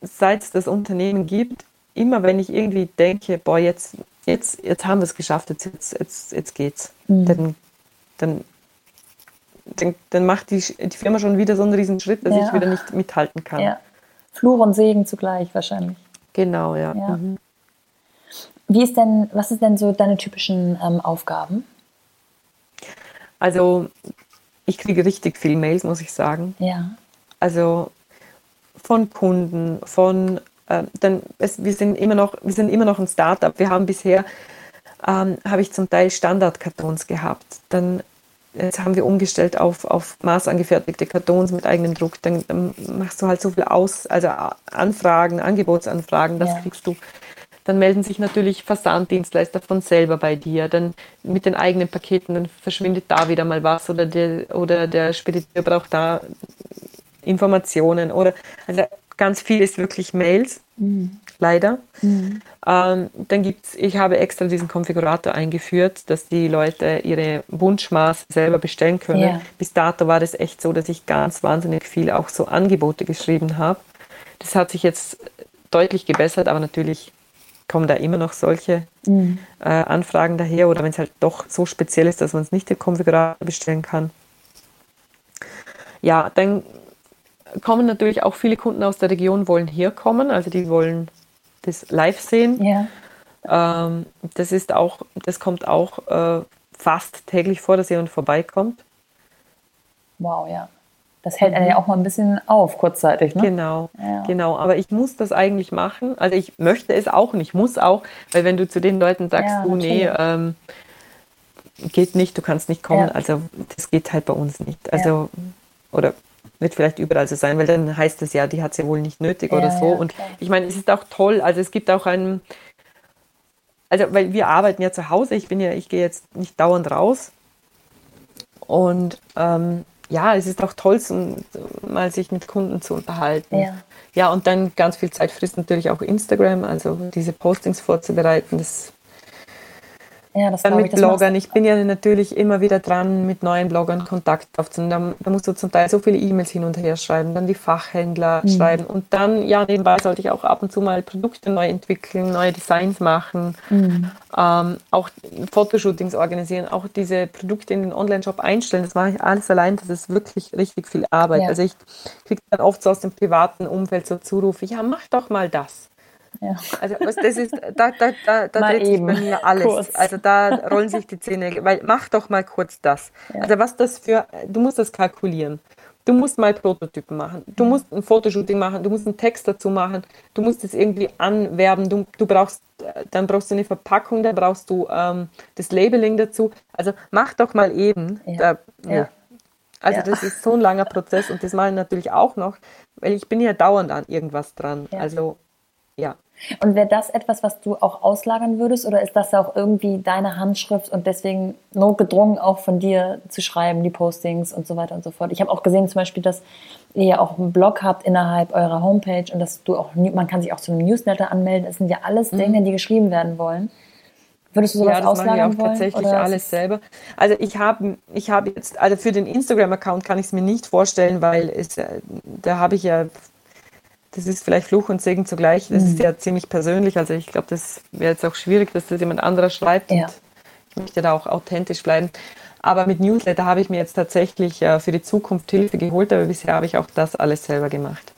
seit es das Unternehmen gibt, immer wenn ich irgendwie denke, boah, jetzt, jetzt, jetzt haben wir es geschafft, jetzt, jetzt, jetzt, jetzt geht's, mhm. dann, dann, dann, dann, macht die, die Firma schon wieder so einen riesen Schritt, dass ja. ich wieder nicht mithalten kann. Ja. Fluch und Segen zugleich wahrscheinlich. Genau, ja. ja. Mhm. Wie ist denn, was ist denn so deine typischen ähm, Aufgaben? Also ich kriege richtig viel Mails, muss ich sagen. Ja. Also von Kunden, von äh, dann es, wir sind immer noch wir sind immer noch ein Startup. Wir haben bisher ähm, habe ich zum Teil Standardkartons gehabt. Dann Jetzt haben wir umgestellt auf, auf maßangefertigte Kartons mit eigenem Druck. Dann, dann, machst du halt so viel aus, also Anfragen, Angebotsanfragen, das ja. kriegst du. Dann melden sich natürlich Versanddienstleister von selber bei dir. Dann mit den eigenen Paketen, dann verschwindet da wieder mal was oder der, oder der Spediteur braucht da Informationen oder also ganz viel ist wirklich Mails. Mhm leider. Mhm. Ähm, dann gibt's, ich habe extra diesen Konfigurator eingeführt, dass die Leute ihre Wunschmaß selber bestellen können. Yeah. Bis dato war das echt so, dass ich ganz wahnsinnig viel auch so Angebote geschrieben habe. Das hat sich jetzt deutlich gebessert, aber natürlich kommen da immer noch solche mhm. äh, Anfragen daher oder wenn es halt doch so speziell ist, dass man es nicht den Konfigurator bestellen kann. Ja, dann kommen natürlich auch viele Kunden aus der Region, wollen hier kommen, also die wollen das live sehen. Ja. Ähm, das ist auch, das kommt auch äh, fast täglich vor, dass jemand vorbeikommt. Wow, ja. Das hält mhm. ja auch mal ein bisschen auf, kurzzeitig, ne? Genau, ja. genau. Aber ich muss das eigentlich machen. Also ich möchte es auch und ich muss auch, weil wenn du zu den Leuten sagst, ja, du, nee, ähm, geht nicht, du kannst nicht kommen, ja. also das geht halt bei uns nicht. Also, oder wird vielleicht überall so sein, weil dann heißt es ja, die hat es ja wohl nicht nötig oder so. Und ich meine, es ist auch toll, also es gibt auch einen, also weil wir arbeiten ja zu Hause, ich bin ja, ich gehe jetzt nicht dauernd raus. Und ähm, ja, es ist auch toll, so, mal sich mit Kunden zu unterhalten. Ja. ja, und dann ganz viel Zeit frisst natürlich auch Instagram, also diese Postings vorzubereiten, das ja, dann mit ich, Bloggern. Ich bin ja natürlich immer wieder dran, mit neuen Bloggern Kontakt aufzunehmen. Da, da musst du zum Teil so viele E-Mails hin und her schreiben, dann die Fachhändler mhm. schreiben und dann, ja, nebenbei sollte ich auch ab und zu mal Produkte neu entwickeln, neue Designs machen, mhm. ähm, auch Fotoshootings organisieren, auch diese Produkte in den Online-Shop einstellen. Das mache ich alles allein. Das ist wirklich richtig viel Arbeit. Ja. Also ich kriege dann oft so aus dem privaten Umfeld so Zurufe, ja, mach doch mal das. Ja. Also das ist, da, da, da, da dreht sich bei mir alles. Kurz. Also da rollen sich die Zähne, weil mach doch mal kurz das. Ja. Also was das für, du musst das kalkulieren. Du musst mal Prototypen machen. Du mhm. musst ein Fotoshooting machen. Du musst einen Text dazu machen. Du musst es irgendwie anwerben. Du, du brauchst, dann brauchst du eine Verpackung, dann brauchst du ähm, das Labeling dazu. Also mach doch mal eben. Ja. Da, ja. Also das ist so ein langer Prozess und das mache ich natürlich auch noch, weil ich bin ja dauernd an irgendwas dran. Also ja. Und wäre das etwas, was du auch auslagern würdest oder ist das auch irgendwie deine Handschrift und deswegen notgedrungen auch von dir zu schreiben, die Postings und so weiter und so fort? Ich habe auch gesehen zum Beispiel, dass ihr ja auch einen Blog habt innerhalb eurer Homepage und dass du auch, man kann sich auch zu einem Newsletter anmelden. Das sind ja alles mhm. Dinge, die geschrieben werden wollen. Würdest du sowas ja, das auslagern mache ich auch wollen, tatsächlich alles selber. Also ich habe ich habe jetzt, also für den Instagram-Account kann ich es mir nicht vorstellen, weil es, äh, da habe ich ja das ist vielleicht Fluch und Segen zugleich. Das mhm. ist ja ziemlich persönlich. Also ich glaube, das wäre jetzt auch schwierig, dass das jemand anderer schreibt. Ja. ich möchte da auch authentisch bleiben. Aber mit Newsletter habe ich mir jetzt tatsächlich äh, für die Zukunft Hilfe geholt, aber bisher habe ich auch das alles selber gemacht.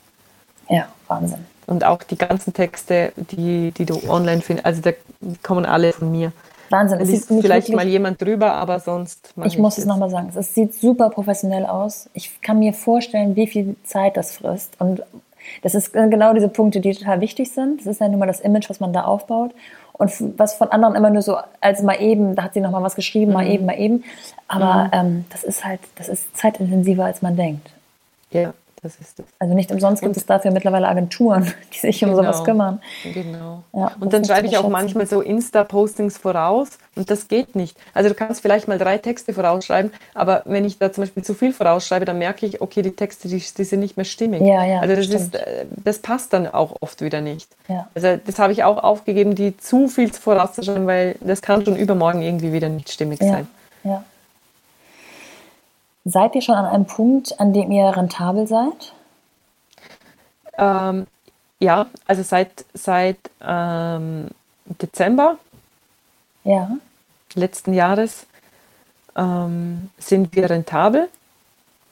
Ja, Wahnsinn. Und auch die ganzen Texte, die, die du online findest, also da kommen alle von mir. Wahnsinn. Es sieht vielleicht mal jemand drüber, aber sonst. Ich muss es nochmal sagen. Es sieht super professionell aus. Ich kann mir vorstellen, wie viel Zeit das frisst und das ist genau diese Punkte, die total wichtig sind. Das ist ja nun mal das Image, was man da aufbaut. Und was von anderen immer nur so als mal eben, da hat sie noch mal was geschrieben, mhm. mal eben, mal eben. Aber mhm. ähm, das ist halt, das ist zeitintensiver, als man denkt. Ja, das ist es. Also nicht umsonst gibt es dafür mittlerweile Agenturen, (laughs) die sich genau, um sowas kümmern. Genau. Ja, und dann schreibe ich auch manchmal so Insta-Postings voraus und das geht nicht. Also du kannst vielleicht mal drei Texte vorausschreiben, aber wenn ich da zum Beispiel zu viel vorausschreibe, dann merke ich, okay, die Texte, die, die sind nicht mehr stimmig. Ja, ja, also das, ist, äh, das passt dann auch oft wieder nicht. Ja. Also das habe ich auch aufgegeben, die zu viel vorauszuschreiben, weil das kann schon übermorgen irgendwie wieder nicht stimmig ja. sein. Ja. Seid ihr schon an einem Punkt, an dem ihr rentabel seid? Ähm, ja, also seit, seit ähm, Dezember ja. letzten Jahres ähm, sind wir rentabel.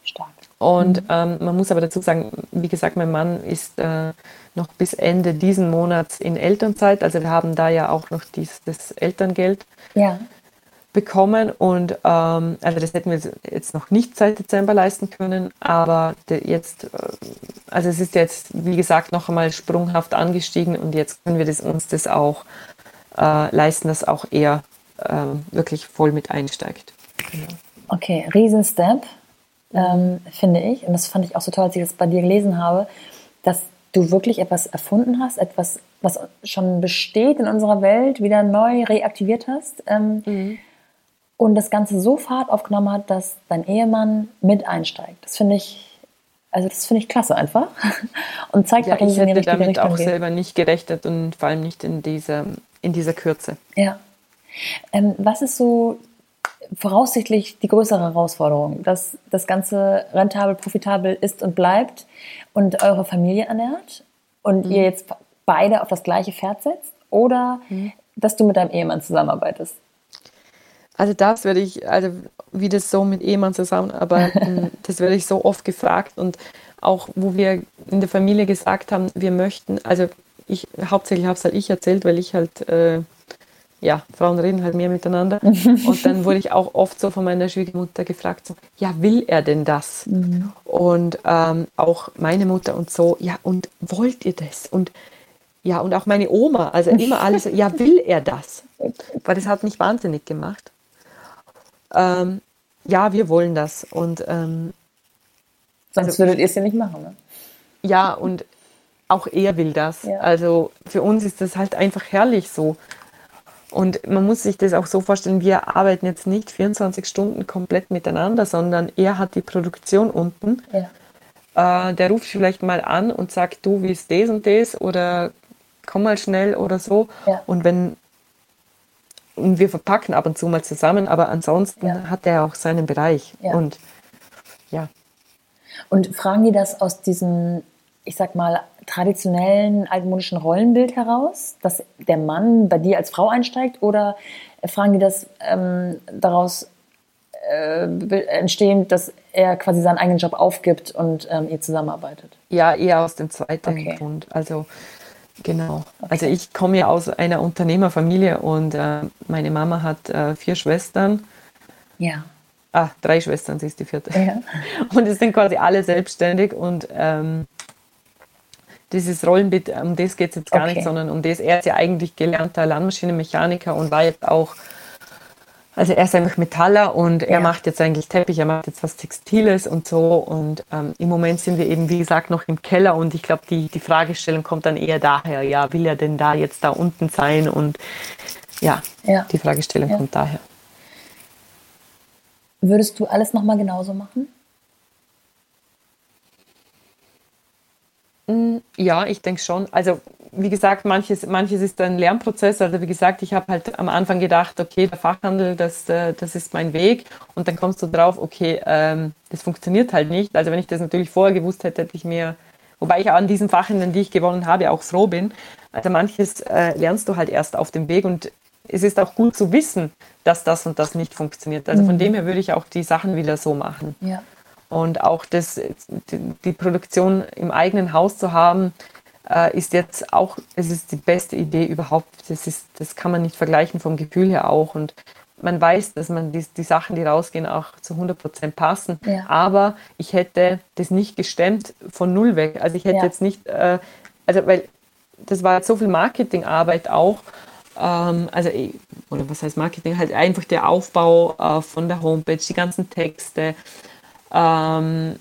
Stark. Und mhm. ähm, man muss aber dazu sagen, wie gesagt, mein Mann ist äh, noch bis Ende diesen Monats in Elternzeit. Also wir haben da ja auch noch dieses Elterngeld. Ja bekommen und ähm, also das hätten wir jetzt noch nicht seit Dezember leisten können, aber jetzt, äh, also es ist jetzt wie gesagt noch einmal sprunghaft angestiegen und jetzt können wir das, uns das auch äh, leisten, dass auch er äh, wirklich voll mit einsteigt. Genau. Okay, Riesenstep, ähm, finde ich und das fand ich auch so toll, als ich das bei dir gelesen habe, dass du wirklich etwas erfunden hast, etwas, was schon besteht in unserer Welt, wieder neu reaktiviert hast. Ähm, mhm und das Ganze so Fahrt aufgenommen hat, dass dein Ehemann mit einsteigt. Das finde ich, also das finde ich klasse einfach (laughs) und zeigt ja, auch, dass ich es in die richtige damit Richtung auch geht. selber nicht gerechnet und vor allem nicht in dieser, in dieser Kürze. Ja. Ähm, was ist so voraussichtlich die größere Herausforderung, dass das Ganze rentabel, profitabel ist und bleibt und eure Familie ernährt und mhm. ihr jetzt beide auf das gleiche Pferd setzt oder mhm. dass du mit deinem Ehemann zusammenarbeitest? Also das werde ich, also wie das so mit Ehemann zusammenarbeiten, (laughs) das werde ich so oft gefragt und auch wo wir in der Familie gesagt haben, wir möchten, also ich hauptsächlich habe es halt ich erzählt, weil ich halt äh, ja, Frauen reden halt mehr miteinander. (laughs) Und dann wurde ich auch oft so von meiner Schwiegermutter gefragt, so, ja, will er denn das? Mhm. Und ähm, auch meine Mutter und so, ja, und wollt ihr das? Und ja, und auch meine Oma, also immer alles, ja, will er das? Weil das hat mich wahnsinnig gemacht ähm, ja, wir wollen das. Und ähm, sonst also, würdet ihr es ja nicht machen, ne? Ja, und auch er will das. Ja. Also für uns ist das halt einfach herrlich so. Und man muss sich das auch so vorstellen, wir arbeiten jetzt nicht 24 Stunden komplett miteinander, sondern er hat die Produktion unten. Ja. Äh, der ruft vielleicht mal an und sagt, du, wie ist das und das oder komm mal schnell oder so. Ja. Und wenn und wir verpacken ab und zu mal zusammen, aber ansonsten ja. hat er auch seinen Bereich. Ja. Und ja. Und fragen die das aus diesem, ich sag mal, traditionellen altmodischen Rollenbild heraus, dass der Mann bei dir als Frau einsteigt oder fragen die das ähm, daraus äh, entstehend, dass er quasi seinen eigenen Job aufgibt und ähm, ihr zusammenarbeitet? Ja, eher aus dem zweiten okay. Grund. Also Genau. Also ich komme ja aus einer Unternehmerfamilie und äh, meine Mama hat äh, vier Schwestern. Ja. Ah, drei Schwestern, sie ist die vierte. Ja. (laughs) Und es sind quasi alle selbstständig und ähm, dieses Rollenbild, um das geht es jetzt gar okay. nicht, sondern um das. Er ist ja eigentlich gelernter Landmaschinenmechaniker und war jetzt auch also er ist einfach Metaller und er ja. macht jetzt eigentlich Teppich, er macht jetzt was Textiles und so. Und ähm, im Moment sind wir eben, wie gesagt, noch im Keller und ich glaube, die, die Fragestellung kommt dann eher daher, ja, will er denn da jetzt da unten sein? Und ja, ja. die Fragestellung ja. kommt daher. Würdest du alles nochmal genauso machen? Mm, ja, ich denke schon. Also wie gesagt, manches, manches ist ein Lernprozess. Also wie gesagt, ich habe halt am Anfang gedacht, okay, der Fachhandel, das, äh, das ist mein Weg. Und dann kommst du drauf, okay, ähm, das funktioniert halt nicht. Also wenn ich das natürlich vorher gewusst hätte, hätte ich mir, wobei ich auch an diesen Fachhändeln, die ich gewonnen habe, auch froh bin. Also manches äh, lernst du halt erst auf dem Weg und es ist auch gut zu wissen, dass das und das nicht funktioniert. Also von mhm. dem her würde ich auch die Sachen wieder so machen. Ja. Und auch das, die Produktion im eigenen Haus zu haben, äh, ist jetzt auch, es ist die beste Idee überhaupt. Das, ist, das kann man nicht vergleichen vom Gefühl her auch. Und man weiß, dass man die, die Sachen, die rausgehen, auch zu 100 Prozent passen. Ja. Aber ich hätte das nicht gestemmt von null weg. Also ich hätte ja. jetzt nicht, äh, also weil das war jetzt so viel Marketingarbeit auch. Ähm, also, oder was heißt Marketing? Halt einfach der Aufbau äh, von der Homepage, die ganzen Texte. Ähm,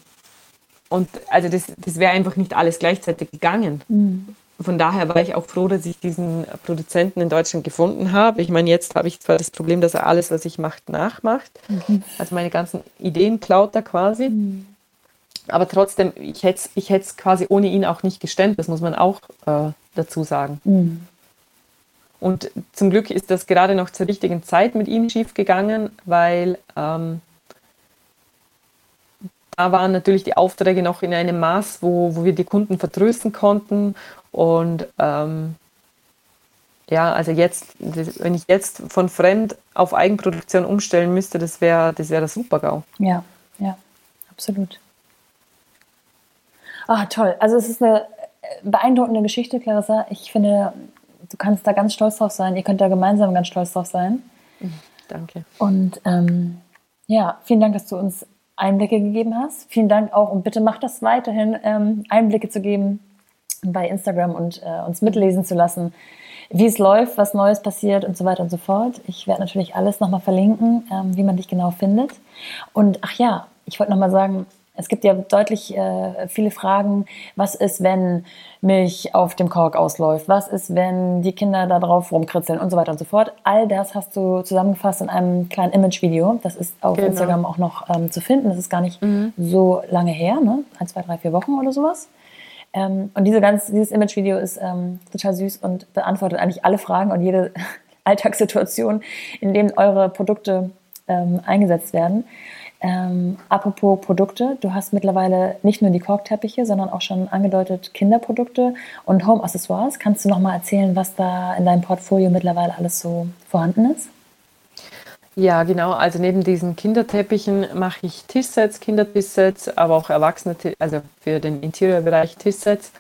und also das, das wäre einfach nicht alles gleichzeitig gegangen. Mhm. Von daher war ich auch froh, dass ich diesen Produzenten in Deutschland gefunden habe. Ich meine, jetzt habe ich zwar das Problem, dass er alles, was ich mache, nachmacht. Mhm. Also meine ganzen Ideen klaut er quasi. Mhm. Aber trotzdem, ich hätte es ich quasi ohne ihn auch nicht gestemmt. Das muss man auch äh, dazu sagen. Mhm. Und zum Glück ist das gerade noch zur richtigen Zeit mit ihm schiefgegangen, weil ähm, da waren natürlich die Aufträge noch in einem Maß, wo, wo wir die Kunden vertrösten konnten. Und ähm, ja, also jetzt, wenn ich jetzt von fremd auf Eigenproduktion umstellen müsste, das wäre das wär das Super-GAU. Ja, ja, absolut. Ah, toll. Also es ist eine beeindruckende Geschichte, Clarissa. Ich finde, du kannst da ganz stolz drauf sein. Ihr könnt da gemeinsam ganz stolz drauf sein. Danke. Und ähm, ja, vielen Dank, dass du uns Einblicke gegeben hast. Vielen Dank auch und bitte mach das weiterhin, ähm, Einblicke zu geben bei Instagram und äh, uns mitlesen zu lassen, wie es läuft, was Neues passiert und so weiter und so fort. Ich werde natürlich alles nochmal verlinken, ähm, wie man dich genau findet. Und ach ja, ich wollte nochmal sagen, es gibt ja deutlich äh, viele Fragen. Was ist, wenn Milch auf dem Kork ausläuft? Was ist, wenn die Kinder da drauf rumkritzeln und so weiter und so fort? All das hast du zusammengefasst in einem kleinen Image-Video. Das ist auf genau. Instagram auch noch ähm, zu finden. Das ist gar nicht mhm. so lange her, ne? Ein, zwei, drei, vier Wochen oder sowas. Ähm, und diese ganz, dieses Image-Video ist ähm, total süß und beantwortet eigentlich alle Fragen und jede (laughs) Alltagssituation, in denen eure Produkte ähm, eingesetzt werden. Ähm, apropos Produkte, du hast mittlerweile nicht nur die Korkteppiche, sondern auch schon angedeutet Kinderprodukte und Home-Accessoires. Kannst du noch mal erzählen, was da in deinem Portfolio mittlerweile alles so vorhanden ist? Ja, genau. Also neben diesen Kinderteppichen mache ich Tischsets, Kindertischsets, aber auch Erwachsene, also für den Interiorbereich Tischsets.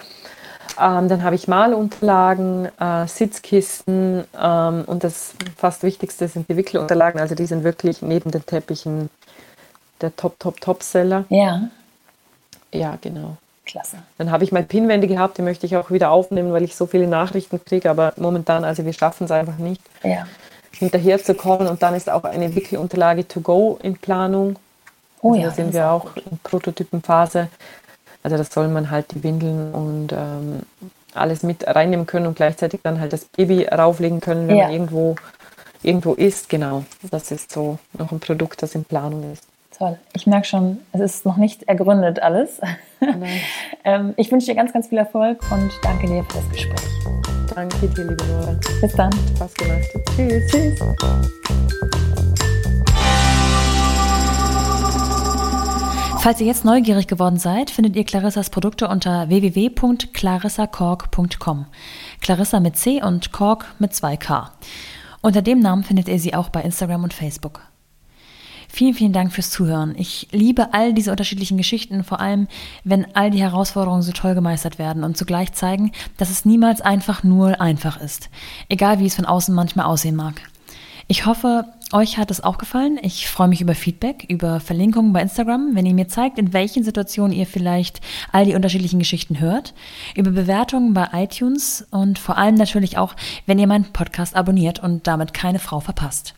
Ähm, dann habe ich Malunterlagen, äh, Sitzkisten ähm, und das fast Wichtigste sind die Wickelunterlagen. Also die sind wirklich neben den Teppichen der Top, Top, Top-Seller. Ja. Ja, genau. Klasse. Dann habe ich mal Pinwände gehabt, die möchte ich auch wieder aufnehmen, weil ich so viele Nachrichten kriege, aber momentan, also wir schaffen es einfach nicht, ja. hinterher zu kommen. Und dann ist auch eine Wickelunterlage to go in Planung. Oh also ja. Da sind wir auch in Prototypenphase. Also das soll man halt die Windeln und ähm, alles mit reinnehmen können und gleichzeitig dann halt das Baby rauflegen können, wenn ja. man irgendwo, irgendwo ist. Genau, das ist so noch ein Produkt, das in Planung ist. Toll. Ich merke schon, es ist noch nicht ergründet alles. (laughs) ähm, ich wünsche dir ganz, ganz viel Erfolg und danke dir für das Gespräch. Danke dir, liebe Nora. Bis dann. Spaß gemacht. Tschüss. Tschüss. Falls ihr jetzt neugierig geworden seid, findet ihr Clarissas Produkte unter www.clarissakork.com. Clarissa mit C und Kork mit 2K. Unter dem Namen findet ihr sie auch bei Instagram und Facebook. Vielen, vielen Dank fürs Zuhören. Ich liebe all diese unterschiedlichen Geschichten, vor allem wenn all die Herausforderungen so toll gemeistert werden und zugleich zeigen, dass es niemals einfach nur einfach ist. Egal wie es von außen manchmal aussehen mag. Ich hoffe, euch hat es auch gefallen. Ich freue mich über Feedback, über Verlinkungen bei Instagram, wenn ihr mir zeigt, in welchen Situationen ihr vielleicht all die unterschiedlichen Geschichten hört, über Bewertungen bei iTunes und vor allem natürlich auch, wenn ihr meinen Podcast abonniert und damit keine Frau verpasst.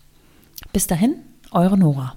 Bis dahin, eure Nora.